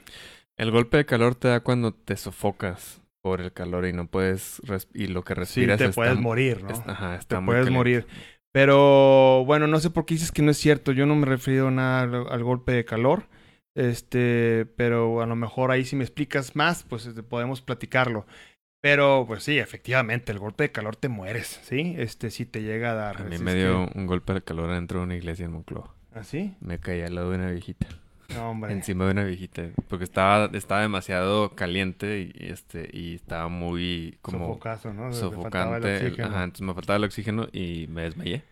El golpe de calor te da cuando te sofocas por el calor y no puedes y lo que respiras sí, te puedes morir, ¿no? ajá, está te puedes morir. Pero bueno, no sé por qué dices que no es cierto. Yo no me refiero nada al, golpe de calor. Este, pero a lo mejor ahí si me explicas más, pues este, podemos platicarlo. Pero pues sí, efectivamente, el golpe de calor te mueres, ¿sí? Este sí te llega a dar. A mí me dio un golpe de calor dentro de una iglesia en Moncloa. ¿Así? Me caí al lado de una viejita. No, hombre. Encima de una viejita. Porque estaba, estaba demasiado caliente y, este, y estaba muy como. Sofocazo, ¿no? Sofocante. Ajá, entonces me faltaba el oxígeno y me desmayé.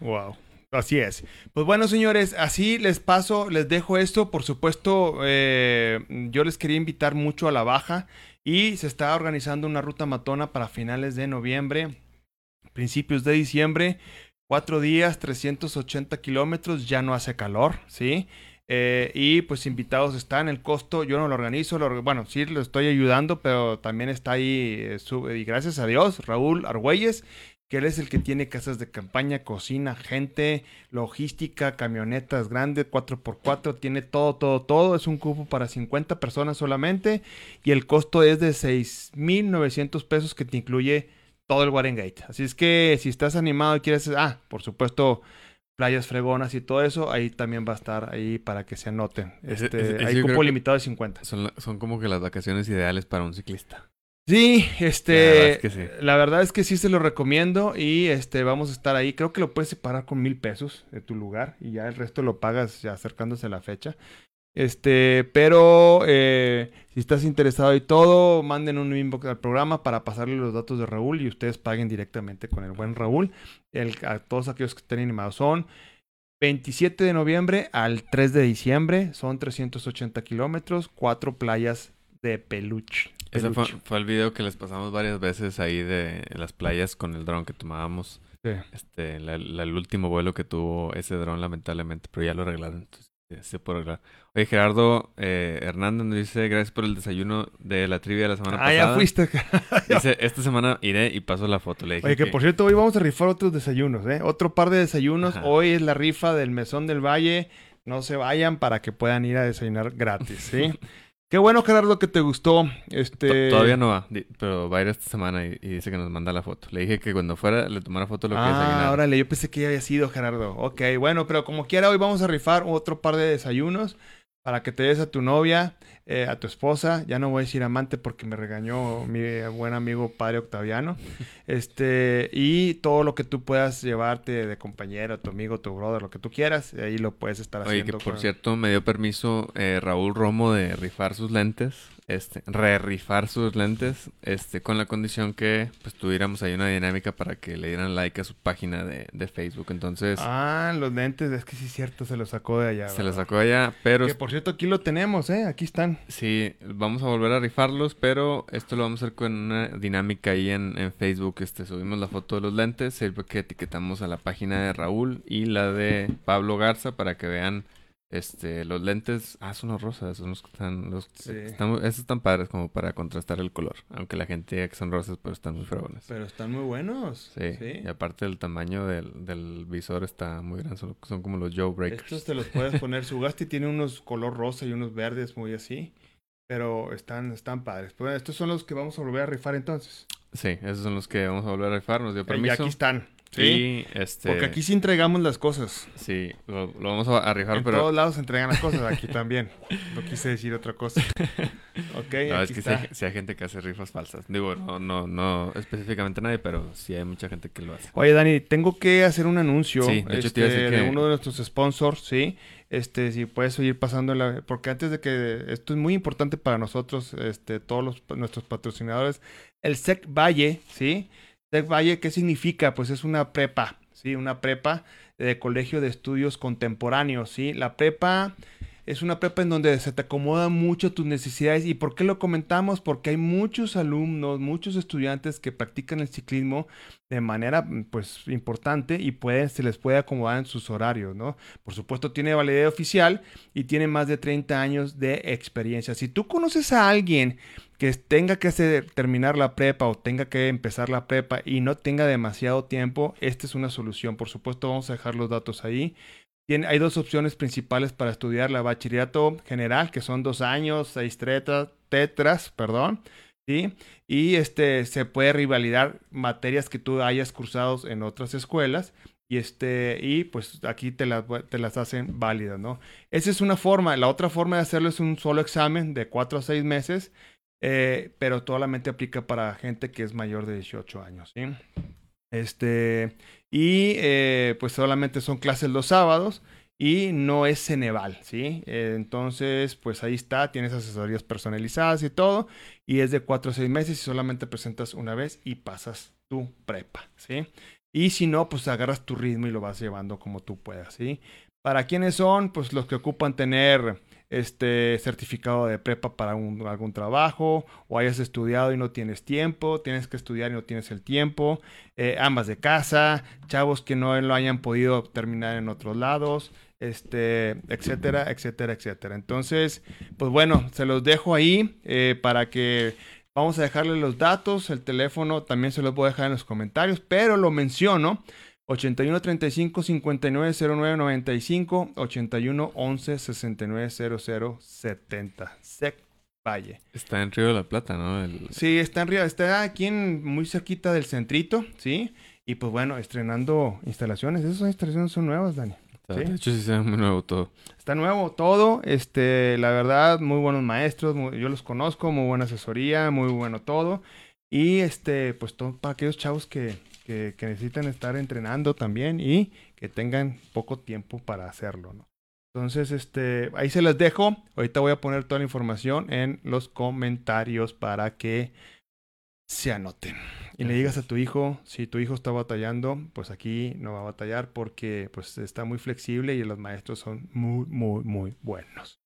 Wow. Así es. Pues bueno, señores, así les paso, les dejo esto. Por supuesto, eh, yo les quería invitar mucho a la baja y se está organizando una ruta matona para finales de noviembre, principios de diciembre. Cuatro días, 380 kilómetros, ya no hace calor, ¿sí? Eh, y pues invitados están, el costo yo no lo organizo, bueno, sí lo estoy ayudando, pero también está ahí, eh, y gracias a Dios, Raúl Argüelles, que él es el que tiene casas de campaña, cocina, gente, logística, camionetas grandes, 4x4, tiene todo, todo, todo. Es un cupo para 50 personas solamente y el costo es de 6.900 pesos que te incluye todo el Warengate. Así es que si estás animado y quieres, ah, por supuesto, playas fregonas y todo eso, ahí también va a estar ahí para que se anoten. Este, hay cupo limitado de 50. Son, son como que las vacaciones ideales para un ciclista. Sí, este, la verdad, es que sí se lo recomiendo y este, vamos a estar ahí. Creo que lo puedes separar con mil pesos de tu lugar y ya el resto lo pagas ya acercándose a la fecha. Este, pero eh, si estás interesado y todo, manden un inbox al programa para pasarle los datos de Raúl y ustedes paguen directamente con el buen Raúl. El, a todos aquellos que estén animados son 27 de noviembre al 3 de diciembre. Son 380 kilómetros, cuatro playas de peluche. Ese fue, el video que les pasamos varias veces ahí de las playas con el dron que tomábamos. Sí. Este, la- la- el último vuelo que tuvo ese dron, lamentablemente, pero ya lo arreglaron. Entonces, se puede arreglar. Oye, Gerardo eh, Hernández nos dice: Gracias por el desayuno de la trivia de la semana Ah, pasada. ya fuiste. [laughs] Dice: Esta semana iré y paso la foto. Le dije Oye, que por cierto, hoy vamos a rifar otros desayunos, ¿eh? Otro par de desayunos. Ajá. Hoy es la rifa del Mesón del Valle. No se vayan para que puedan ir a desayunar gratis, ¿sí? [laughs] Qué bueno, Gerardo, que te gustó. Este... Todavía no va, pero va a ir esta semana y, y dice que nos manda la foto. Le dije que cuando fuera le tomara foto lo que Ah, órale, yo pensé que ya había sido, Gerardo. Ok, bueno, pero como quiera, hoy vamos a rifar otro par de desayunos para que te des a tu novia, eh, a tu esposa. Ya no voy a decir amante porque me regañó mi buen amigo padre Octaviano. [laughs] Este, y todo lo que tú puedas llevarte de compañero, tu amigo, tu brother, lo que tú quieras, ahí lo puedes estar Oye, que haciendo. por con- cierto me dio permiso eh, Raúl Romo de rifar sus lentes, este, re-rifar sus lentes, este, con la condición que pues tuviéramos ahí una dinámica para que le dieran like a su página de, de Facebook. Entonces Ah, los lentes, es que sí es cierto, se los sacó de allá. se lo ¿verdad? sacó allá, pero Que por cierto, aquí lo tenemos, ¿eh? Aquí están. sí, vamos a volver a rifarlos, pero esto lo vamos a hacer con una dinámica ahí en, en Facebook. Este, subimos la foto de los lentes, sirve que etiquetamos a la página de Raúl y la de Pablo Garza para que vean este los lentes. Ah, son los rosas, son los que están, los, Sí. están muy- esos están padres como para contrastar el color, aunque la gente diga que son rosas, pero están muy fregones. Pero están muy buenos. Sí, y aparte el tamaño del, del visor está muy grande, son, son como los Joe Breakers. Estos te los puedes poner. Sugasti tiene unos color rosa y unos verdes muy así. Pero están, están padres. Pues, estos son los que vamos a volver a rifar entonces. Sí, esos son los que vamos a volver a rifar, nos dio Eh, Y permiso. aquí están. Sí. Y este. Porque aquí sí entregamos las cosas. Sí, lo, lo vamos a, a rifar, En pero. todos lados se entregan las cosas. Aquí también. No quise decir otra cosa. [laughs] Ok, No, es aquí que está. hay, sí hay gente que hace rifas falsas. Digo, no, no, no específicamente nadie, pero sí hay mucha gente que lo hace. Oye, Dani, tengo que hacer un anuncio Sí, de hecho te iba a este, de uno de nuestros sponsors, ¿sí? Este, si puedes ir pasando la... Porque antes de que... Esto es muy importante para nosotros, este, todos los, nuestros patrocinadores. El SEC Valle, ¿sí? SEC Valle, ¿qué significa? Pues es una prepa, ¿sí? Una prepa de Colegio de Estudios Contemporáneos, ¿sí? La prepa es una prepa en donde se te acomodan mucho tus necesidades. ¿Y por qué lo comentamos? Porque hay muchos alumnos, muchos estudiantes que practican el ciclismo de manera pues importante y pueden, se les puede acomodar en sus horarios, ¿no? Por supuesto tiene validez oficial y tiene más de 30 años de experiencia. Si tú conoces a alguien que tenga que hacer, terminar la prepa o tenga que empezar la prepa y no tenga demasiado tiempo, esta es una solución. Por supuesto vamos a dejar los datos ahí. Tiene, hay dos opciones principales para estudiar la bachillerato general, que son dos años, seis tetras, tetras perdón, ¿sí? Y este, se puede rivalidar materias que tú hayas cursado en otras escuelas. Y, este, y pues aquí te las, te las hacen válidas, ¿no? Esa es una forma. La otra forma de hacerlo es un solo examen de cuatro a seis meses, eh, pero solamente aplica para gente que es mayor de 18 años, ¿sí? Este, y eh, pues solamente son clases los sábados y no es Ceneval, ¿sí? Eh, entonces, pues ahí está, tienes asesorías personalizadas y todo, y es de 4 a 6 meses y solamente presentas una vez y pasas tu prepa, ¿sí? Y si no, pues agarras tu ritmo y lo vas llevando como tú puedas, ¿sí? ¿Para quiénes son? Pues los que ocupan tener este certificado de prepa para algún trabajo o hayas estudiado y no tienes tiempo, tienes que estudiar y no tienes el tiempo, eh, ambas de casa, chavos que no lo hayan podido terminar en otros lados, este, etcétera, etcétera, etcétera. Entonces, pues bueno, se los dejo ahí eh, para que vamos a dejarle los datos, el teléfono también se los voy a dejar en los comentarios, pero lo menciono. 81 35 59 09 95 81 11 69 00 70 Sec Valle. Está en Río de la Plata, ¿no? El... Sí, está en Río, está aquí en, muy cerquita del centrito, ¿sí? Y pues bueno, estrenando instalaciones. Esas instalaciones son nuevas, Dani. Está- Sí. De hecho, sí ve muy nuevo todo. Está nuevo todo, este, la verdad, muy buenos maestros, muy- yo los conozco, muy buena asesoría, muy bueno todo. Y este, pues todo para aquellos chavos que, que, que necesitan estar entrenando también y que tengan poco tiempo para hacerlo, ¿no? Entonces, este, ahí se las dejo. Ahorita voy a poner toda la información en los comentarios para que se anoten. Y le digas a tu hijo, si tu hijo está batallando, pues aquí no va a batallar porque pues está muy flexible y los maestros son muy, muy, muy buenos.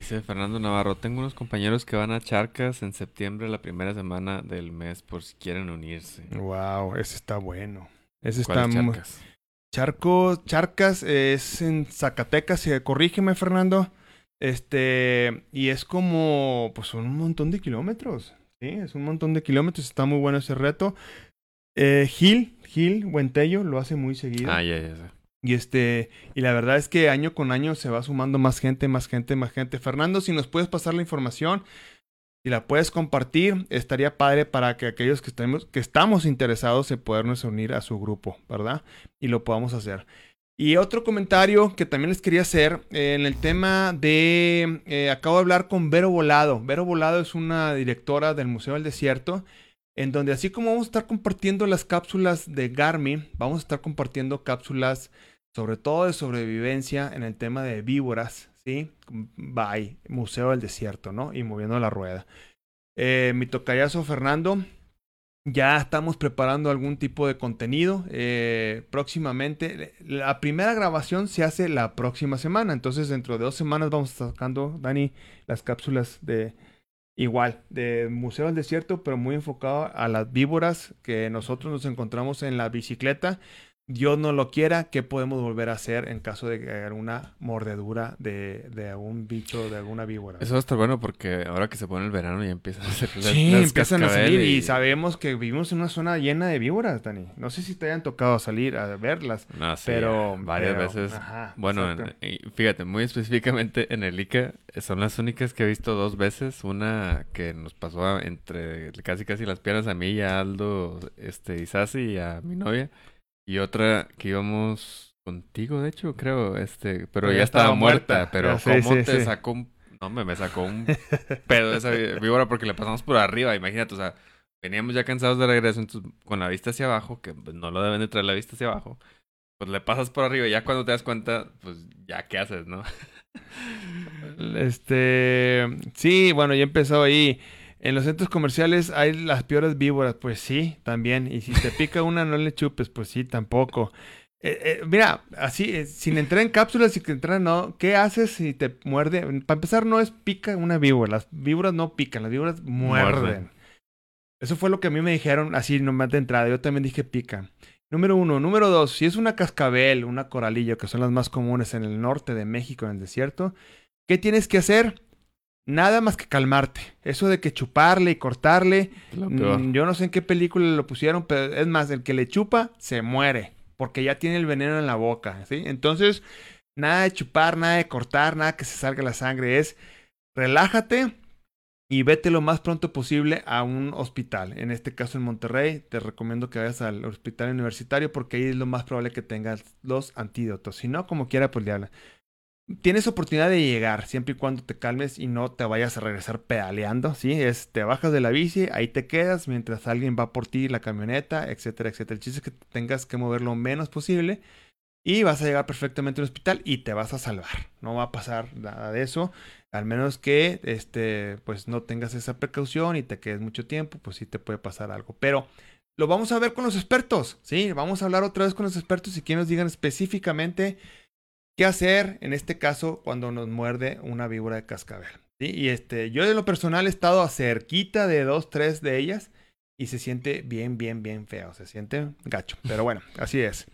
Dice Fernando Navarro, tengo unos compañeros que van a Charcas en septiembre, la primera semana del mes, por si quieren unirse. Wow, ese está bueno. Ese está muy... Charco, Charcas es en Zacatecas, corrígeme Fernando. Este, y es como, pues son un montón de kilómetros. Sí, es un montón de kilómetros, está muy bueno ese reto. Eh, Gil, Gil Huentello lo hace muy seguido. Ah, ya, ya, Y este, y la verdad es que año con año se va sumando más gente, más gente, más gente. Fernando, si nos puedes pasar la información, y la puedes compartir, estaría padre para que aquellos que, estemos, que estamos interesados en podernos unir a su grupo, ¿verdad? Y lo podamos hacer. Y otro comentario que también les quería hacer eh, en el tema de, eh, acabo de hablar con Vero Volado. Vero Volado es una directora del Museo del Desierto, en donde así como vamos a estar compartiendo las cápsulas de Garmin, vamos a estar compartiendo cápsulas sobre todo de sobrevivencia en el tema de víboras, ¿sí? Bye, Museo del Desierto, ¿no? Y moviendo la rueda. Eh, mi tocayazo Fernando, ya estamos preparando algún tipo de contenido eh, próximamente. La primera grabación se hace la próxima semana, entonces dentro de dos semanas vamos sacando, Dani, las cápsulas de igual, de Museo del Desierto, pero muy enfocado a las víboras que nosotros nos encontramos en la bicicleta Dios no lo quiera, ¿qué podemos volver a hacer en caso de alguna mordedura de, de algún bicho, de alguna víbora? Eso va a estar bueno porque ahora que se pone el verano ya empiezan a hacer Sí, empiezan a salir y... sabemos que vivimos en una zona llena de víboras, Dani. No sé si te hayan tocado salir a verlas, no, sí, pero... Varias veces. bueno, fíjate, muy específicamente en el ICA son las únicas que he visto dos veces. Una que nos pasó entre casi casi las piernas a mí y a Aldo este, Isasi y a mi novia. Y otra que íbamos contigo, de hecho, creo, este, pero, ya, estaba, muerta, pero ¿cómo te sacó un... No, me, me sacó un [laughs] pedo de esa víbora porque le pasamos por arriba, imagínate, o sea, veníamos ya cansados de regreso, entonces con la vista hacia abajo, que pues, no lo deben de traer la vista hacia abajo, pues le pasas por arriba y ya cuando te das cuenta, pues ya qué haces, ¿no? este, sí, bueno, ya empezó ahí. En los centros comerciales hay las peores víboras, pues sí, también. Y si te [laughs] pica una, no le chupes, pues sí, tampoco. Eh, eh, mira, así, eh, sin entrar en cápsulas y que entrar, no. ¿Qué haces si te muerde? Para empezar, no es pica una víbora. Las víboras no pican, las víboras muerden. Eso fue lo que a mí me dijeron así nomás de entrada. Yo también dije pica. Número uno. Número dos, si es una cascabel, una coralillo, que son las más comunes en el norte de México, en el desierto, ¿qué tienes que hacer? Nada más que calmarte. Eso de que chuparle y cortarle. Mm, yo no sé en qué película lo pusieron, pero es más, el que le chupa se muere. Porque ya tiene el veneno en la boca. ¿sí? Entonces, nada de chupar, nada de cortar, nada que se salga la sangre. Es relájate y vete lo más pronto posible a un hospital. En este caso en Monterrey, te recomiendo que vayas al hospital universitario porque ahí es lo más probable que tengas los antídotos. Si no, como quiera, pues le habla tienes oportunidad de llegar siempre y cuando te calmes y no te vayas a regresar pedaleando, ¿sí? Es, te bajas de la bici, ahí te quedas mientras alguien va por ti, la camioneta, etcétera, etcétera. El chiste es que tengas que mover lo menos posible y vas a llegar perfectamente al hospital y te vas a salvar. No va a pasar nada de eso, al menos que este, pues no tengas esa precaución y te quedes mucho tiempo, pues sí te puede pasar algo. Pero lo vamos a ver con los expertos, ¿sí? Vamos a hablar otra vez con los expertos y que nos digan específicamente ¿Qué hacer en este caso cuando nos muerde una víbora de cascabel? Y este, yo de lo personal he estado cerquita de dos, tres de ellas y se siente bien, bien, bien feo. Se siente gacho. Pero bueno, [laughs] así es.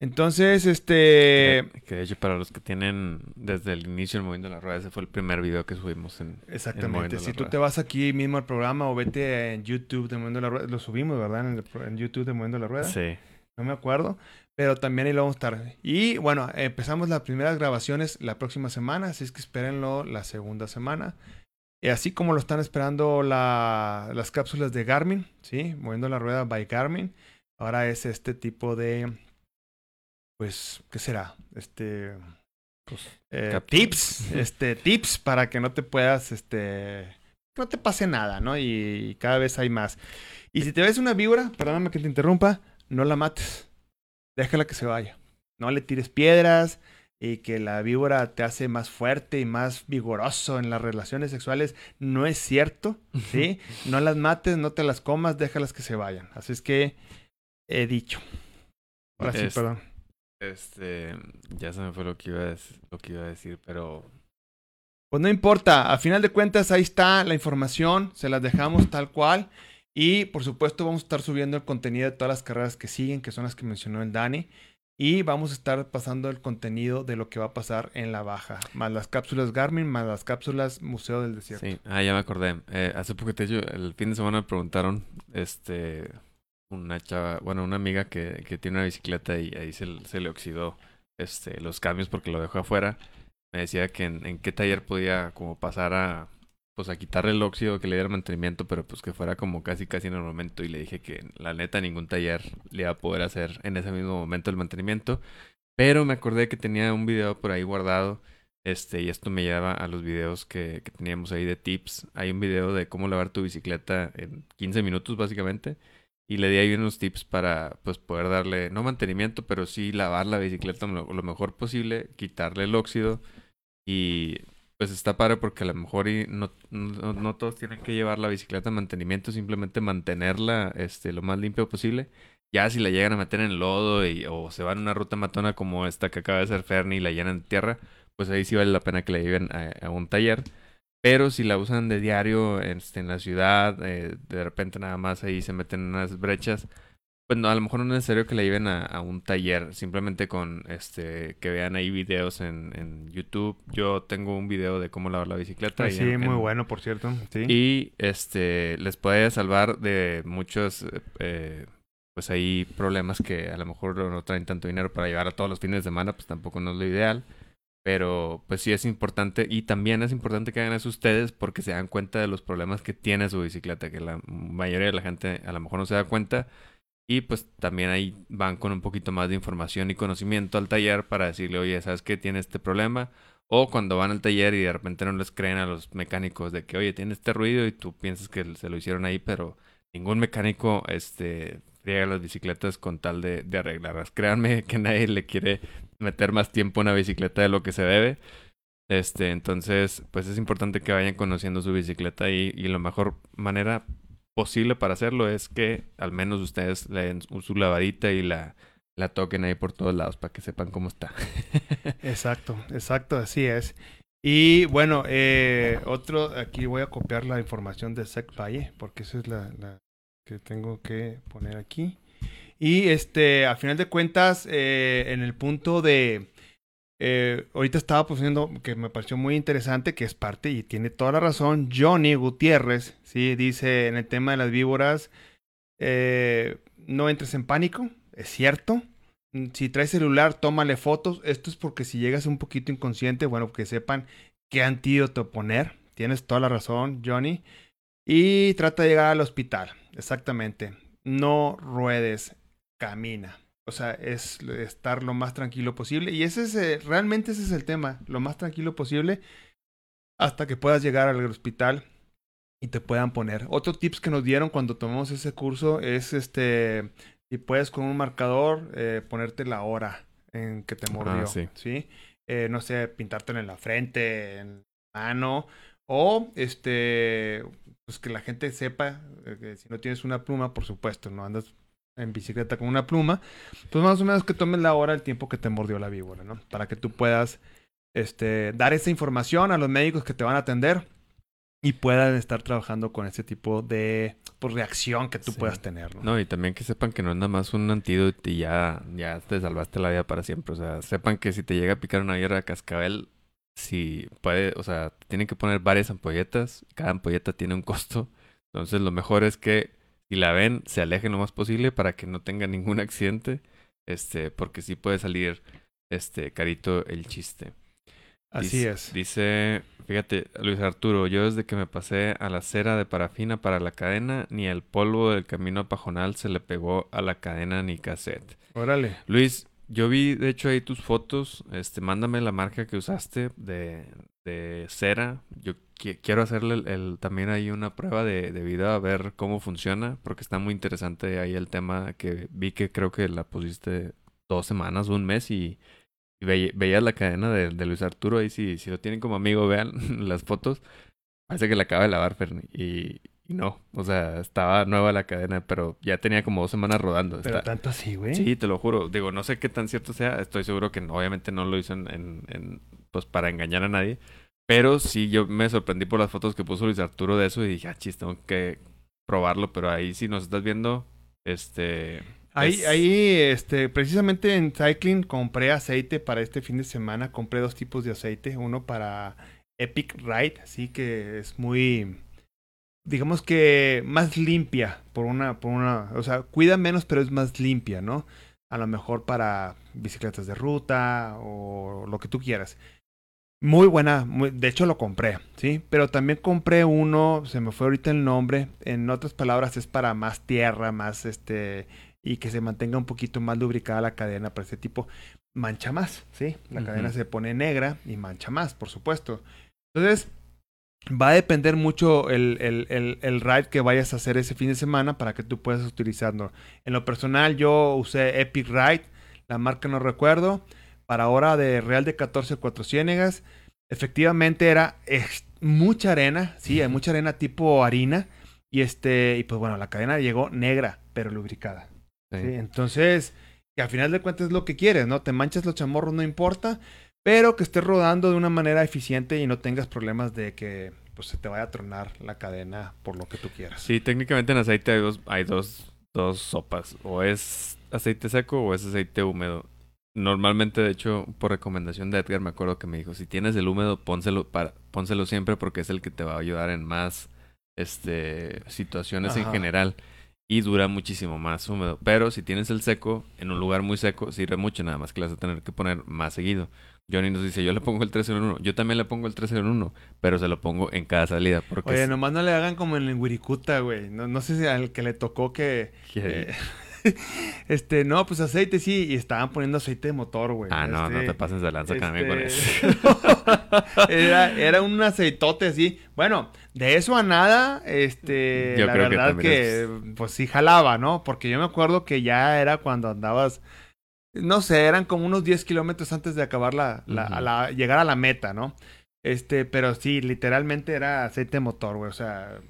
Entonces, este... Que de hecho para los que tienen desde el inicio el Moviendo la Rueda, ese fue el primer video que subimos en... Exactamente. si tú te vas aquí mismo al programa o vete en YouTube de Moviendo la Rueda, lo subimos, ¿verdad? En, en YouTube de Moviendo la Rueda. Sí. No me acuerdo. Pero también ahí lo vamos a estar. Y bueno, empezamos las primeras grabaciones la próxima semana, así es que espérenlo la segunda semana. Y así como lo están esperando la, las cápsulas de Garmin, ¿sí? Moviendo la rueda by Garmin. Ahora es este tipo de, pues, ¿qué será? Este, pues, eh, tips, este, tips para que no te puedas, este, no te pase nada, ¿no? Y, y cada vez hay más. Y si te ves una víbora, perdóname que te interrumpa, no la mates déjala que se vaya. No le tires piedras, y que la víbora te hace más fuerte y más vigoroso en las relaciones sexuales, no es cierto, ¿sí? no las mates, no te las comas, déjalas que se vayan. Así es que he dicho. Ahora sí, perdón. Este, ya se me fue lo que iba a lo que iba a decir, pero pues no importa, a final de cuentas ahí está la información, se las dejamos tal cual. Y por supuesto vamos a estar subiendo el contenido de todas las carreras que siguen, que son las que mencionó el Dani. Y vamos a estar pasando el contenido de lo que va a pasar en la baja. Más las cápsulas Garmin, más las cápsulas Museo del Desierto. Sí, ah, ya me acordé. Eh, hace poco, el fin de semana me preguntaron, este, una chava, bueno, una amiga que, que tiene una bicicleta y ahí se, le oxidó este, los cambios porque lo dejó afuera. Me decía que en, en qué taller podía como pasar a, pues a quitarle el óxido, que le diera mantenimiento, pero pues que fuera como casi casi en el momento y le dije que la neta ningún taller le iba a poder hacer en ese mismo momento el mantenimiento. Pero me acordé que tenía un video por ahí guardado. Este, y esto me lleva a los videos que, que teníamos ahí de tips. Hay un video de cómo lavar tu bicicleta en 15 minutos, básicamente. Y le di ahí unos tips para pues poder darle, no mantenimiento, pero sí lavar la bicicleta lo, lo mejor posible, quitarle el óxido. Y pues está padre porque a lo mejor y no, no, todos tienen que llevar la bicicleta en mantenimiento, simplemente mantenerla este, lo más limpio posible. Ya si la llegan a meter en lodo y, o se van a una ruta matona como esta que acaba de ser Fernie y la llenan de tierra, pues ahí sí vale la pena que la lleven a, un taller. Pero si la usan de diario este, en la ciudad, eh, de repente nada más ahí se meten unas brechas, pues no, a lo mejor no es necesario que la lleven a, un taller, simplemente con este que vean ahí videos en, en, YouTube. Yo tengo un video de cómo lavar la bicicleta. sí, muy bueno, por cierto. Sí. Y este les puede salvar de muchos eh, pues ahí problemas que a lo mejor no traen tanto dinero para llevar a todos los fines de semana, pues tampoco no es lo ideal. Pero pues sí es importante y también es importante que hagan eso ustedes porque se dan cuenta de los problemas que tiene su bicicleta, que la mayoría de la gente a lo mejor no se da cuenta y pues también ahí van con un poquito más de información y conocimiento al taller para decirle, oye, ¿sabes qué? Tiene este problema. O cuando van al taller y de repente no les creen a los mecánicos de que, oye, tiene este ruido y tú piensas que se lo hicieron ahí, pero ningún mecánico este, friega las bicicletas con tal de, de arreglarlas. Créanme que nadie le quiere meter más tiempo en una bicicleta de lo que se debe. Este, entonces, pues es importante que vayan conociendo su bicicleta y, y la mejor manera posible para hacerlo es que al menos ustedes le den su lavadita y la, la toquen ahí por todos lados para que sepan cómo está. [laughs] exacto, exacto, así es. Y bueno, eh, otro, aquí voy a copiar la información de SecValle, porque esa es la, que tengo que poner aquí. Y este, al final de cuentas, eh, en el punto de eh, ahorita estaba poniendo que me pareció muy interesante, que es parte y tiene toda la razón. Johnny Gutiérrez, ¿sí? Dice en el tema de las víboras, eh, no entres en pánico, es cierto. Si traes celular, tómale fotos. Esto es porque si llegas un poquito inconsciente, bueno, que sepan qué antídoto poner. Tienes toda la razón, Johnny. Y trata de llegar al hospital, exactamente. No ruedes, camina. O sea, es estar lo más tranquilo posible. Y ese es, eh, realmente ese es el tema, lo más tranquilo posible hasta que puedas llegar al hospital y te puedan poner. Otro tips que nos dieron cuando tomamos ese curso es este, si puedes con un marcador eh, ponerte la hora en que te ah, mordió, sí. Eh, no sé, pintártelo en la frente, en la mano, o este, pues que la gente sepa que si no tienes una pluma, por supuesto, no andas en bicicleta con una pluma, pues más o menos que tomes la hora el tiempo que te mordió la víbora, ¿no? Para que tú puedas este, dar esa información a los médicos que te van a atender y puedan estar trabajando con ese tipo de pues, reacción que tú puedas tener, ¿no? No, y también que sepan que no es nada más un antídoto y ya, ya te salvaste la vida para siempre. O sea, sepan que si te llega a picar una hierba cascabel, si puede, o sea, tienen que poner varias ampolletas, cada ampolleta tiene un costo. Entonces lo mejor es que si la ven, se alejen lo más posible para que no tengan ningún accidente. Este, porque sí puede salir este carito el chiste. Así es. Dice, fíjate, Luis Arturo, yo desde que me pasé a la cera de parafina para la cadena, ni el polvo del camino pajonal se le pegó a la cadena ni cassette. Órale. Luis, yo vi, de hecho, ahí tus fotos. Este, mándame la marca que usaste de, de cera. Yo quiero hacerle el, también ahí una prueba de, de video a ver cómo funciona, porque está muy interesante ahí el tema que vi que creo que la pusiste dos semanas, un mes y, Y veías la cadena de, de, Luis Arturo ahí, si, si lo tienen como amigo, vean [laughs] las fotos. Parece que la acaba de lavar, Fernie. Y, y no, o sea, estaba nueva la cadena, pero ya tenía como dos semanas rodando. Pero tanto así, güey. Sí, te lo juro. Digo, no sé qué tan cierto sea. Estoy seguro que obviamente no lo hizo en, en, pues para engañar a nadie. Pero sí, yo me sorprendí por las fotos que puso Luis Arturo de eso y dije, ah, chis, tengo que probarlo. Pero ahí si nos estás viendo, este... Ahí, ahí, este, precisamente en Cycling compré aceite para este fin de semana. Compré dos tipos de aceite. Uno para Epic Ride, así que es muy digamos que más limpia por una, por una, o sea, cuida menos pero es más limpia, ¿no? A lo mejor para bicicletas de ruta o lo que tú quieras. Muy buena, de hecho lo compré, ¿sí? Pero también compré uno, se me fue ahorita el nombre, en otras palabras es para más tierra, más este, y que se mantenga un poquito más lubricada la cadena para este tipo. Mancha más, ¿sí? La cadena se pone negra y mancha más, por supuesto. Entonces, va a depender mucho el, el, el, el, ride que vayas a hacer ese fin de semana para que tú puedas utilizarlo. En lo personal, yo usé Epic Ride, la marca no recuerdo, para hora de Real de 14 Cuatro Ciénegas. Efectivamente era mucha arena, sí, hay mucha arena tipo harina. Y este, y pues bueno, la cadena llegó negra, pero lubricada. Entonces, que al final de cuentas es lo que quieres, ¿no? Te manchas los chamorros, no importa pero que estés rodando de una manera eficiente y no tengas problemas de que pues, se te vaya a tronar la cadena por lo que tú quieras. Sí, técnicamente en aceite hay dos, hay dos, dos sopas. O es aceite seco o es aceite húmedo. Normalmente, de hecho, por recomendación de Edgar, me acuerdo que me dijo, si tienes el húmedo, pónselo, para, pónselo siempre porque es el que te va a ayudar en más este, situaciones en general y dura muchísimo más húmedo. Pero si tienes el seco en un lugar muy seco, sirve mucho, nada más que le vas a tener que poner más seguido. Johnny nos dice, yo le pongo el 3 en 1. Yo también le pongo el 3 en 1, pero se lo pongo en cada salida. Porque Oye, nomás no le hagan como en el Wirikuta, güey. No, no sé si al que le tocó que... Eh, [laughs] este, no, pues aceite sí, y estaban poniendo aceite de motor, güey. Ah, no, no este, te pases de lanza este... con eso. [laughs] era, era un aceitote así. Bueno, de eso a nada, este, yo la creo verdad que, que, pues sí jalaba, ¿no? Porque yo me acuerdo que ya era cuando andabas no sé, eran como unos 10 kilómetros antes de acabar la, la, llegar a la meta, ¿no? Este, pero sí, literalmente era aceite motor, güey. O sea,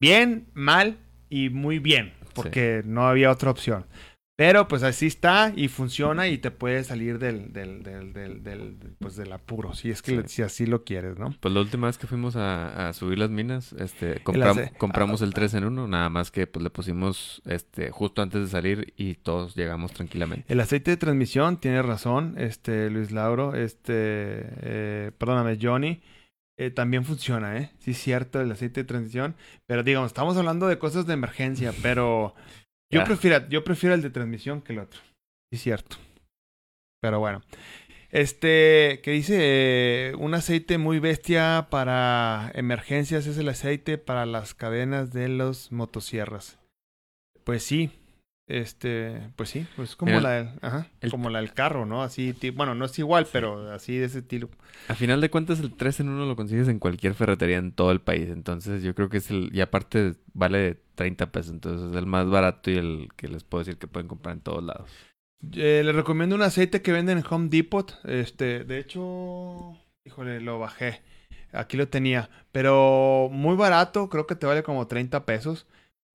bien, mal y muy bien, porque no había otra opción. Pero pues así está y funciona y te puede salir del, del, del, del, del pues del apuro, si es que si así lo quieres, ¿no? Pues la última vez que fuimos a, a subir las minas, este, compramos el 3 en 1, nada más que pues le pusimos este justo antes de salir y todos llegamos tranquilamente. El aceite de transmisión, tiene razón, este Luis Lauro, este, eh, perdóname, Johnny. Eh, también funciona, ¿eh? Sí, es cierto, el aceite de transmisión. Pero digamos, estamos hablando de cosas de emergencia, [laughs] pero yo, prefiero, yo prefiero el de transmisión que el otro. Sí, cierto. Pero bueno. Este, que dice, eh, un aceite muy bestia para emergencias es el aceite para las cadenas de los motosierras. Pues sí, este, pues sí, pues como la del, ajá, como la del carro, ¿no? Así, bueno, no es igual, pero así de ese estilo. A final de cuentas, el 3 en 1 lo consigues en cualquier ferretería en todo el país. Entonces, yo creo que es el, y aparte vale 30 pesos. Entonces, es el más barato y el que les puedo decir que pueden comprar en todos lados. Eh, les recomiendo un aceite que venden en Home Depot. Este, de hecho, híjole, lo bajé. Aquí lo tenía, pero muy barato, creo que te vale como 30 pesos.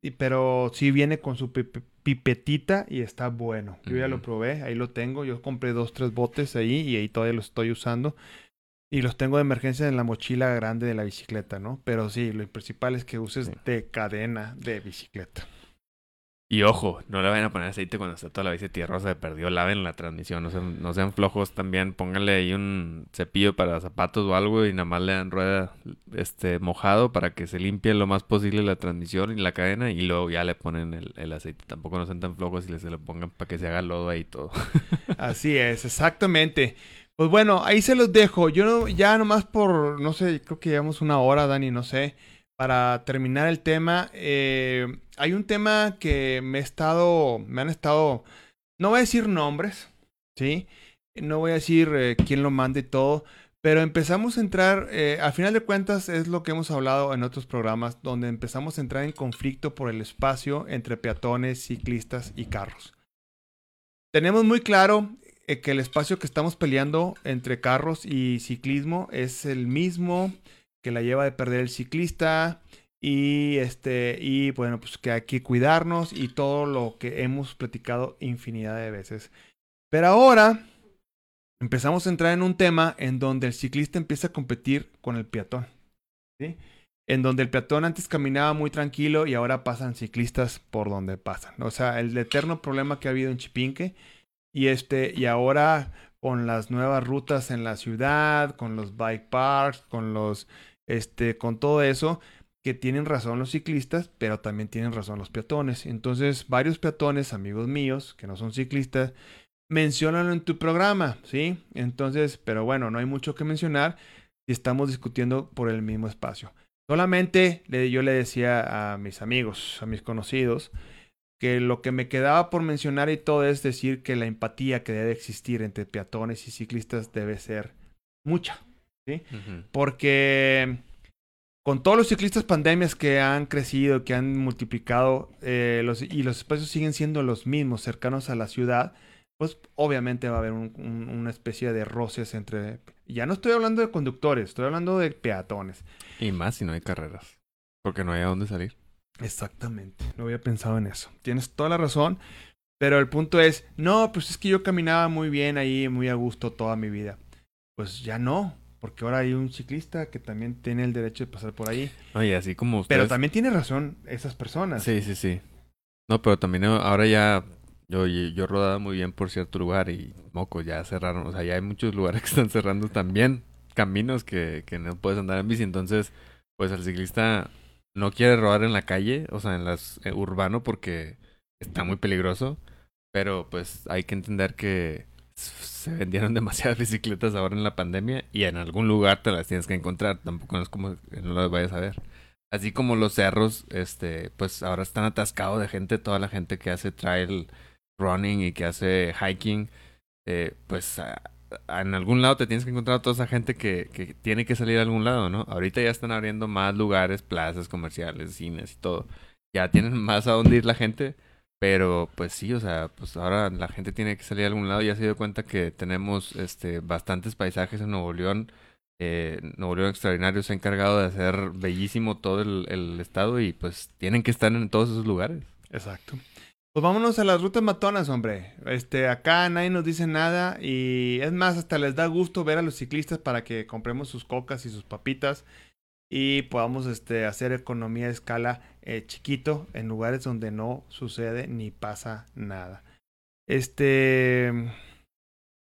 Y, pero sí viene con su pipetita y está bueno. Yo ya lo probé, ahí lo tengo. Yo compré dos, tres botes ahí y ahí todavía los estoy usando. Y los tengo de emergencia en la mochila grande de la bicicleta, ¿no? Pero sí, lo principal es que uses de cadena de bicicleta. Y ojo, no le vayan a poner aceite cuando está toda la bici tierrosa de perdió. Laven la transmisión, no sean, no sean flojos también. Pónganle ahí un cepillo para zapatos o algo y nada más le dan rueda este, mojado para que se limpie lo más posible la transmisión y la cadena. Y luego ya le ponen el, aceite. Tampoco no sean tan flojos y les se lo pongan para que se haga lodo ahí todo. [laughs] Así es, exactamente. Pues bueno, ahí se los dejo. Yo no, ya nomás por, no sé, creo que llevamos una hora, Dani, no sé para terminar el tema, eh, hay un tema que me he estado, me han estado, no voy a decir nombres, ¿sí? No voy a decir eh, quién lo manda y todo, pero empezamos a entrar, eh, al final de cuentas es lo que hemos hablado en otros programas, donde empezamos a entrar en conflicto por el espacio entre peatones, ciclistas y carros. Tenemos muy claro eh, que el espacio que estamos peleando entre carros y ciclismo es el mismo que la lleva de perder el ciclista y este y bueno pues que hay que cuidarnos y todo lo que hemos platicado infinidad de veces pero ahora empezamos a entrar en un tema en donde el ciclista empieza a competir con el peatón ¿sí? en donde el peatón antes caminaba muy tranquilo y ahora pasan ciclistas por donde pasan o sea el eterno problema que ha habido en Chipinque y este y ahora con las nuevas rutas en la ciudad con los bike parks con los este con todo eso que tienen razón los ciclistas, pero también tienen razón los peatones. Entonces, varios peatones, amigos míos, que no son ciclistas, mencionan en tu programa, ¿sí? Entonces, pero bueno, no hay mucho que mencionar si estamos discutiendo por el mismo espacio. Solamente yo le decía a mis amigos, a mis conocidos, que lo que me quedaba por mencionar y todo es decir que la empatía que debe existir entre peatones y ciclistas debe ser mucha, ¿sí? Porque con todos los ciclistas pandemias que han crecido, que han multiplicado eh, los, y los espacios siguen siendo los mismos, cercanos a la ciudad, pues obviamente va a haber una especie de roces entre... Ya no estoy hablando de conductores, estoy hablando de peatones. Y más si no hay carreras, porque no hay a dónde salir. Exactamente, no había pensado en eso. Tienes toda la razón, pero el punto es, no, pues es que yo caminaba muy bien ahí, muy a gusto toda mi vida. Pues ya no, porque ahora hay un ciclista que también tiene el derecho de pasar por ahí. Oye, así como Pero también tiene razón esas personas. Sí, sí, sí. No, pero también ahora ya yo, yo rodaba muy bien por cierto lugar y moco, ya cerraron. O sea, ya hay muchos [laughs] lugares que están cerrando también caminos que, que no puedes andar en bici. Entonces, pues el ciclista no quiere rodar en la calle, o sea, en las eh, urbano porque está muy peligroso. Pero pues hay que entender que se vendieron [laughs] demasiadas bicicletas ahora en la pandemia y en algún lugar te las tienes que encontrar. Tampoco es como que no las vayas a ver. Así como los cerros, este, pues ahora están atascados de gente, toda la gente que hace trail running y que hace hiking, eh, pues en algún lado te tienes que encontrar a toda esa gente que, que tiene que salir a algún lado, ¿no? Ahorita ya están abriendo más lugares, plazas comerciales, cines y todo. Ya tienen [laughs] más a dónde ir la gente pero pues sí, o sea, pues ahora la gente tiene que salir a algún lado. Ya se dio cuenta que tenemos este bastantes paisajes en Nuevo León. Eh, Nuevo León Extraordinario se ha encargado de hacer bellísimo todo el, el estado y pues tienen que estar en todos esos lugares. Exacto. Pues vámonos a las rutas matonas, hombre. Este, acá nadie nos dice nada y es más, hasta les da gusto ver a los ciclistas para que compremos sus cocas y sus papitas y podamos este, hacer economía de escala eh, chiquito en lugares donde no sucede ni pasa nada. Este,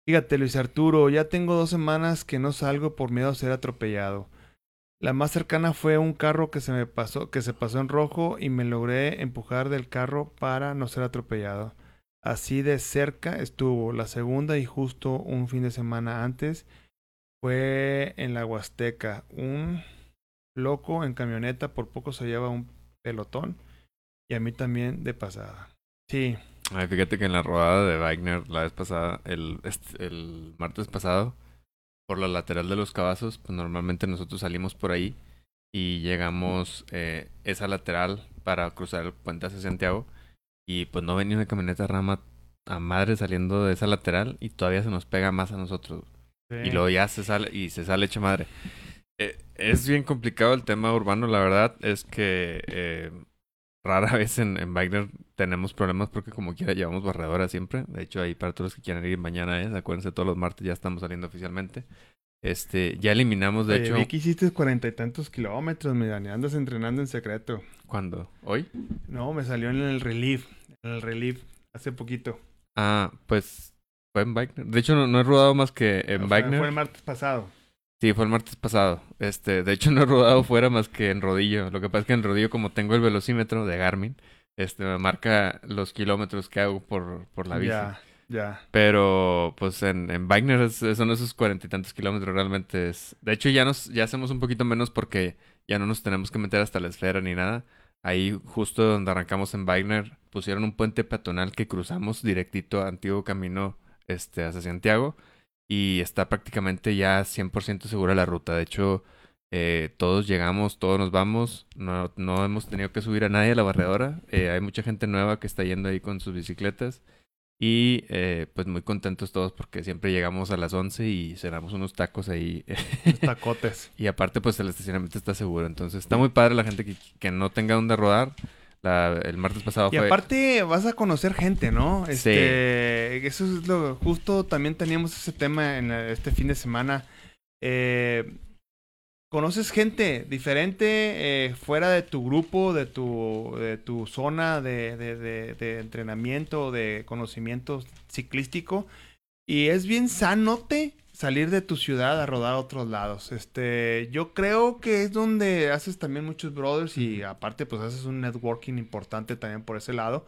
fíjate Luis Arturo, ya tengo dos semanas que no salgo por miedo a ser atropellado. La más cercana fue un carro que se me pasó, que se pasó en rojo y me logré empujar del carro para no ser atropellado. Así de cerca estuvo. La segunda y justo un fin de semana antes fue en la Huasteca. Un loco en camioneta, por poco se lleva un pelotón. Y a mí también de pasada. Sí. Ay, fíjate que en la rodada de Wagner la vez pasada, el, el martes pasado, por la lateral de los cabazos, pues normalmente nosotros salimos por ahí y llegamos eh, esa lateral para cruzar el puente hacia Santiago y pues no venía una camioneta rama a madre saliendo de esa lateral y todavía se nos pega más a nosotros. Y luego ya se sale y se sale hecha madre. Eh, es bien complicado el tema urbano, la verdad es que eh, rara [laughs] vez en, en Wagner tenemos problemas porque como quiera llevamos barredora siempre. De hecho, ahí para todos los que quieran ir mañana es, acuérdense, todos los martes ya estamos saliendo oficialmente. Este, ya eliminamos, de hecho. Vi que hiciste cuarenta y tantos kilómetros, mi Dani. Andas entrenando en secreto. ¿Cuándo? ¿Hoy? No, me salió en el relief. En el relief, hace poquito. Ah, pues fue en Wagner. De hecho, no, he rodado más que en o Wagner. Fue el martes pasado. Sí, fue el martes pasado. Este, de hecho [laughs] no he rodado fuera más que en rodillo. Lo que pasa es que en rodillo, como tengo el velocímetro de Garmin, este me marca los kilómetros que hago por, por la bici. Ya, ya. Pero, pues en, en Wagner son esos cuarenta y tantos kilómetros realmente es. De hecho, ya nos, ya hacemos un poquito menos porque ya no nos tenemos que meter hasta la esfera ni nada. Ahí, justo donde arrancamos en Wagner, pusieron un puente peatonal que cruzamos directito a antiguo camino este, hacia Santiago y está prácticamente ya 100% segura la ruta. De hecho, eh, todos llegamos, todos nos vamos, no, no hemos tenido que subir a nadie a la barredora. Eh, hay mucha gente nueva que está yendo ahí con sus bicicletas Y eh, pues muy contentos todos porque siempre llegamos a las 11 y cenamos unos tacos ahí. [laughs] Tacotes. y aparte pues el estacionamiento está seguro. Entonces está muy padre la gente que, que no tenga donde rodar. La, el martes pasado Y fue... aparte vas a conocer gente, ¿no? Sí. Este, Eso es lo justo. También teníamos ese tema en este fin de semana. Eh, conoces gente diferente eh, fuera de tu grupo, de tu, de tu zona de, de, de, de entrenamiento, de conocimiento ciclístico. Y es bien sanote salir de tu ciudad a rodar a otros lados. Este, yo creo que es donde haces también muchos brothers y aparte pues haces un networking importante también por ese lado.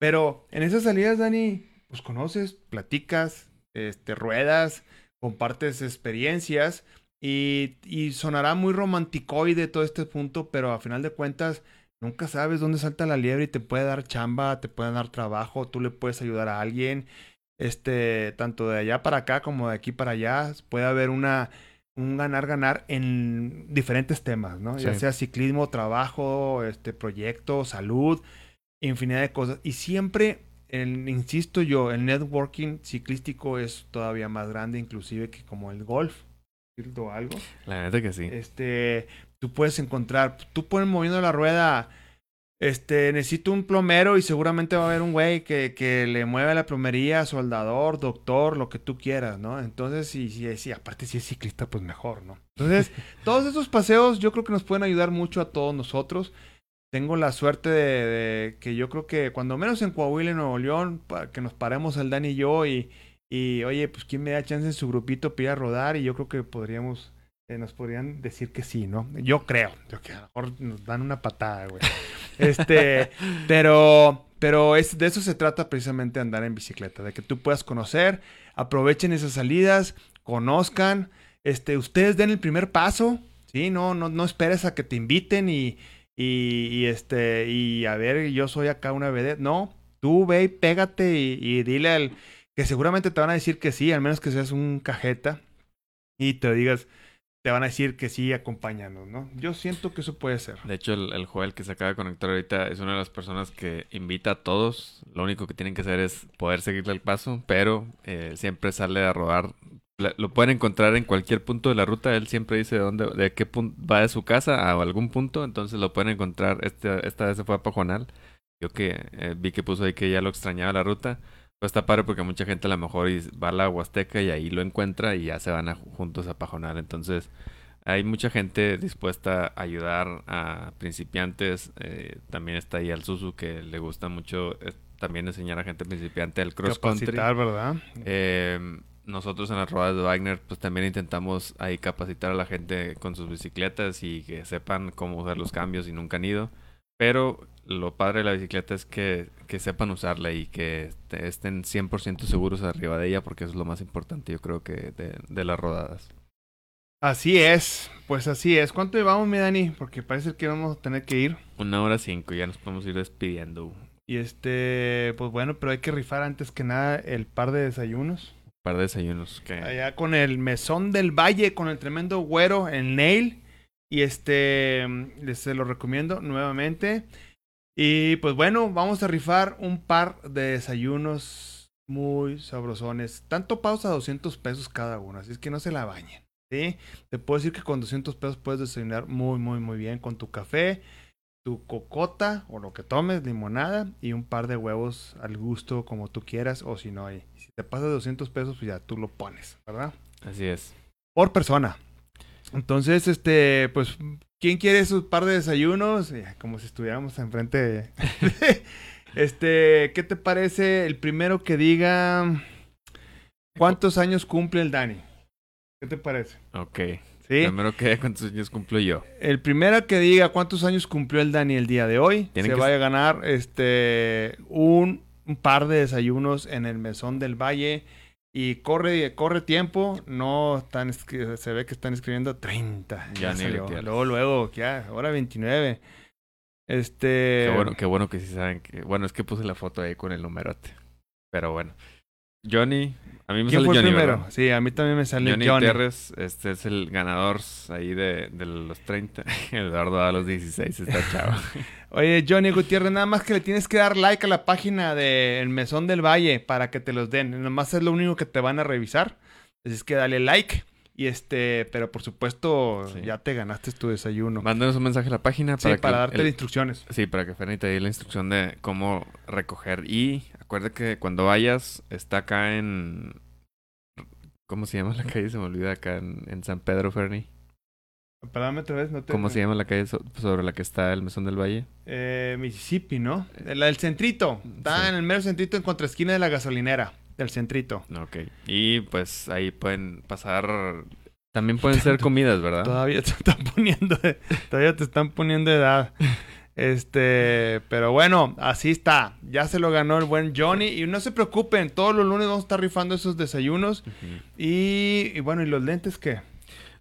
Pero en esas salidas, Dani, pues conoces, platicas, este, ruedas, compartes experiencias y, y sonará muy romanticoide todo este punto, pero a final de cuentas nunca sabes dónde salta la liebre y te puede dar chamba, te puede dar trabajo, tú le puedes ayudar a alguien este, tanto de allá para acá como de aquí para allá, puede haber una, un ganar-ganar en diferentes temas, ¿no? Ya sea ciclismo, trabajo, este, proyecto, salud, infinidad de cosas. Y siempre, el- insisto yo, el networking ciclístico es todavía más grande, inclusive que como el golf, o algo. La neta que sí. Este, tú puedes encontrar, tú puedes moviendo la rueda, este, necesito un plomero y seguramente va a haber un güey que, que le mueve la plomería, soldador, doctor, lo que tú quieras, ¿no? Entonces, y si, si aparte si es ciclista, pues mejor, ¿no? Entonces, [laughs] todos esos paseos yo creo que nos pueden ayudar mucho a todos nosotros. Tengo la suerte de, de que yo creo que cuando menos en Coahuila y Nuevo León, para que nos paremos el Dan y yo y, y oye, pues quién me da chance en su grupito para ir a rodar y yo creo que podríamos, eh, nos podrían decir que sí, ¿no? Yo creo, yo que a lo mejor nos dan una patada, güey. [laughs] Este, pero, pero es, de eso se trata precisamente andar en bicicleta, de que tú puedas conocer, aprovechen esas salidas, conozcan, este, ustedes den el primer paso, ¿sí? No, no, no esperes a que te inviten y, y, y, este, y a ver, yo soy acá una vedette. No, tú ve y pégate y, y dile al que seguramente te van a decir que sí, al menos que seas un cajeta y te digas, te van a decir que sí, acompáñanos, ¿no? Yo siento que eso puede ser. De hecho, el, el Joel que se acaba de conectar ahorita es una de las personas que invita a todos. Lo único que tienen que hacer es poder seguirle el paso, pero eh, siempre sale a rodar. Lo pueden encontrar en cualquier punto de la ruta. Él siempre dice de dónde, de qué punto va de su casa a algún punto. Entonces lo pueden encontrar. Este, esta vez se fue a Pajonal. Yo que eh, vi que puso ahí que ya lo extrañaba la ruta. Pues está padre porque mucha gente a lo mejor va a la Huasteca y ahí lo encuentra y ya se van a, juntos a Pajonal. Entonces hay mucha gente dispuesta a ayudar a principiantes. eh, también está ahí al Susu que le gusta mucho eh, también enseñar a gente principiante el cross country. Capacitar, ¿verdad? Eh, nosotros en las rodadas de Wagner pues también intentamos ahí capacitar a la gente con sus bicicletas y que sepan cómo usar los cambios y nunca han ido. Pero lo padre de la bicicleta es que, que sepan usarla y que te- estén 100% seguros arriba de ella porque eso es lo más importante yo creo que de, de las rodadas. Así es, pues así es. ¿Cuánto llevamos, mi Dani? Porque parece que vamos a tener que ir. Una hora cinco, ya nos podemos ir despidiendo. Y este, pues bueno, pero hay que rifar antes que nada el par de desayunos. par de desayunos que... Allá con el mesón del valle, con el tremendo güero, el nail. Y este, les se lo recomiendo nuevamente. Y pues bueno, vamos a rifar un par de desayunos muy sabrosones. Tanto pausa 200 pesos cada uno, así es que no se la bañen. ¿sí? Te puedo decir que con 200 pesos puedes desayunar muy, muy, muy bien con tu café, tu cocota o lo que tomes, limonada y un par de huevos al gusto como tú quieras o si no, y si te pasas de 200 pesos, pues ya tú lo pones, ¿verdad? Así es. Por persona. Entonces, este, pues, ¿quién quiere esos par de desayunos? Ya, Como si estuviéramos enfrente de... [laughs] este, ¿qué te parece el primero que diga cuántos años cumple el Dani? ¿Qué te parece? Ok. ¿Sí? Primero que cuántos años cumplo yo. El primero que diga cuántos años cumplió el Dani el día de hoy, se que va a ganar este un, un par de desayunos en el Mesón del Valle. Y corre, corre tiempo, no están se ve que están escribiendo 30. Ya ni le salió. tienes. Luego, luego, ya, ahora 29. Este. Qué bueno, qué bueno que sí saben que... Bueno, es que puse la foto ahí con el numerote. Pero bueno. Johnny, a mí me ¿Quién sale fue Johnny, primero? ¿verdad? Sí, a mí también me sale Johnny, Johnny. Terres, este es el ganador ahí de, de los 30. [laughs] Eduardo a los 16, está chavo. [laughs] Oye, Johnny Gutiérrez, nada más que le tienes que dar like a la página de El Mesón del Valle para que te los den. Nomás es lo único que te van a revisar. Así es que dale like. Y este, pero por supuesto, Sí. ya te ganaste tu desayuno. Mándanos un mensaje a la página sí, para, para, que darte el- las instrucciones. Sí, para que Fernie te dé la instrucción de cómo recoger. Y acuérdate que cuando vayas, está acá en. ¿Cómo se llama la calle? Se me olvida acá en, en San Pedro, Fernie. Perdóname otra vez, no te... ¿Cómo se llama la calle so- sobre la que está el Mesón del Valle? Eh, Mississippi, ¿no? La del centrito. Está Sí. en el mero centrito en contraesquina de la gasolinera. Del centrito. Ok. Y pues ahí pueden pasar. También pueden ser comidas, ¿verdad? Todavía te están poniendo de, todavía te están poniendo edad. [laughs] Este, pero bueno, así está. Ya se lo ganó el buen Johnny. Y no se preocupen, todos los lunes vamos a estar rifando esos desayunos. Y, y bueno, ¿y los lentes qué?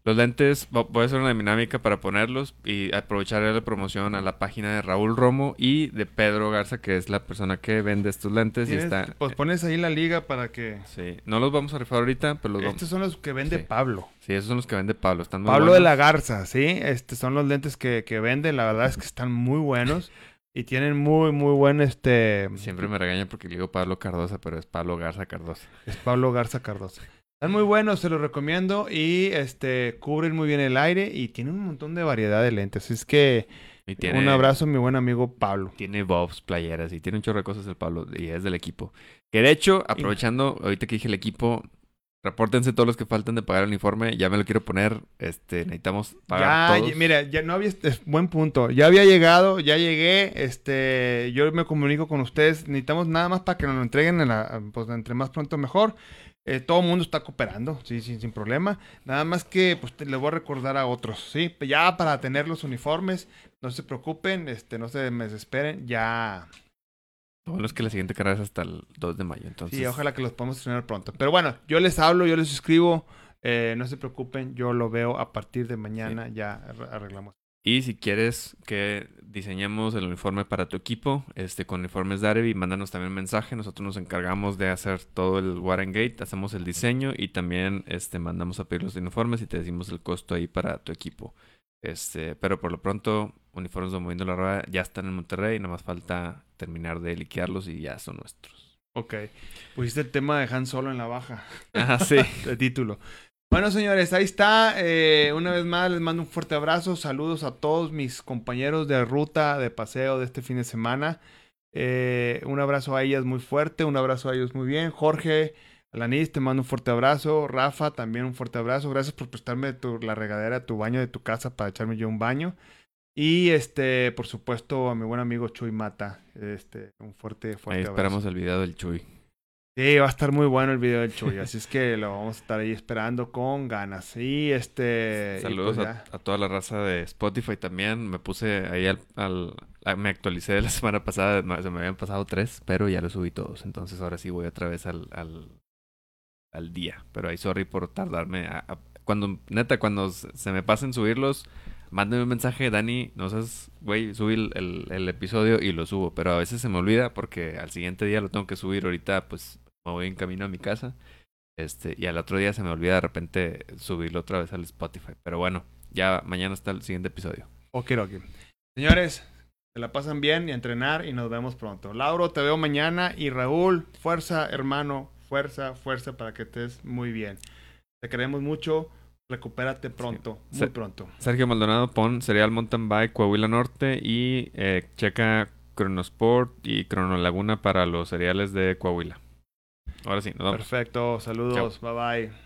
Los lentes, vo- voy a hacer una dinámica para ponerlos y aprovechar la promoción a la página de Raúl Romo y de Pedro Garza, que es la persona que vende estos lentes. Y está. Pues pones ahí la liga para que. Sí, no los vamos a rifar ahorita, pero los vamos. Estos son los que vende Sí. Pablo. Sí, esos son los que vende Pablo. Están muy Pablo de la Garza, ¿sí? Este son los lentes que, que vende. La verdad es que están muy buenos. Y tienen muy, muy buen este. Siempre me regañan porque le digo Pablo Cardosa, pero es Pablo Garza Cardosa. Es Pablo Garza Cardosa. Están muy buenos, se los recomiendo. Y este cubren muy bien el aire. Y tienen un montón de variedad de lentes. Es que Y tiene, un abrazo a mi buen amigo Pablo. Tiene bobs, playeras y tiene un chorro de cosas el Pablo y es del equipo. Que de hecho, aprovechando, ahorita que dije el equipo, repórtense todos los que faltan de pagar el uniforme. Ya me lo quiero poner. Este, necesitamos pagar Ya, todos. ya- mira, ya no había, es buen punto. Ya había llegado, ya llegué, este, yo me comunico con ustedes. Necesitamos nada más para que nos lo entreguen, en la, pues entre más pronto mejor. Eh, todo el mundo está cooperando, sí, sí, sin problema. Nada más que, pues, te- les voy a recordar a otros, sí. Ya para tener los uniformes, no se preocupen, este, no se me desesperen, ya. Todos los que la siguiente carrera es hasta el 2 de mayo. Entonces, Sí, ojalá que los podamos estrenar pronto. Pero bueno, yo les hablo, yo les escribo, eh, no se preocupen, yo lo veo a partir de mañana, ya ar- arreglamos. Y si quieres que diseñemos el uniforme para tu equipo, este con uniformes Darevi, mándanos también un mensaje. Nosotros nos encargamos de hacer todo el Warengate, hacemos el diseño y también este mandamos a pedir los uniformes y te decimos el costo ahí para tu equipo. Este, pero por lo pronto, uniformes de Moviendo la Rueda ya están en Monterrey, nada más falta terminar de liquearlos y ya son nuestros. Ok. Pusiste el tema de Han Solo en la baja Ah, sí. [laughs] de título. Bueno, señores, ahí está. Eh, una vez más les mando un fuerte abrazo. Saludos a todos mis compañeros de ruta, de paseo de este fin de semana. Eh, un abrazo a ellas muy fuerte, un abrazo a ellos muy bien. Jorge, Alanis, te mando un fuerte abrazo. Rafa, también un fuerte abrazo. Gracias por prestarme tu- la regadera, tu baño de tu casa para echarme yo un baño. Y este, por supuesto, a mi buen amigo Chuy Mata. Este, un fuerte, fuerte Ahí abrazo. esperamos el video del Chuy. Sí, va a estar muy bueno el video del Chuy, así es que lo vamos a estar ahí esperando con ganas. Y este. y Saludos pues a, toda la raza de Spotify también. Me puse ahí al, al- a- me actualicé de la [laughs] semana pasada, se me habían pasado tres, pero ya los subí todos. Entonces ahora sí voy otra vez al, al, al día. Pero ahí sorry por tardarme. a- cuando, neta, cuando se me pasen subirlos, mándenme un mensaje, Dani, no seas, güey, subí el, el, el episodio y lo subo. Pero a veces se me olvida porque al siguiente día lo tengo que subir. Ahorita pues me voy en camino a mi casa. Este, y al otro día se me olvida de repente subirlo otra vez al Spotify. Pero bueno, ya mañana está el siguiente episodio. Ok, ok. Señores, se la pasan bien y a entrenar y nos vemos pronto. Lauro, te veo mañana. Y Raúl, fuerza, hermano, fuerza, fuerza para que estés muy bien. Te queremos mucho. Recupérate pronto, Sí. muy pronto. Sergio Maldonado, pon Serial Mountain Bike Coahuila Norte y eh, checa Cronosport y Crono Laguna para los cereales de Coahuila. Ahora sí, nos. Perfecto, saludos, bye bye.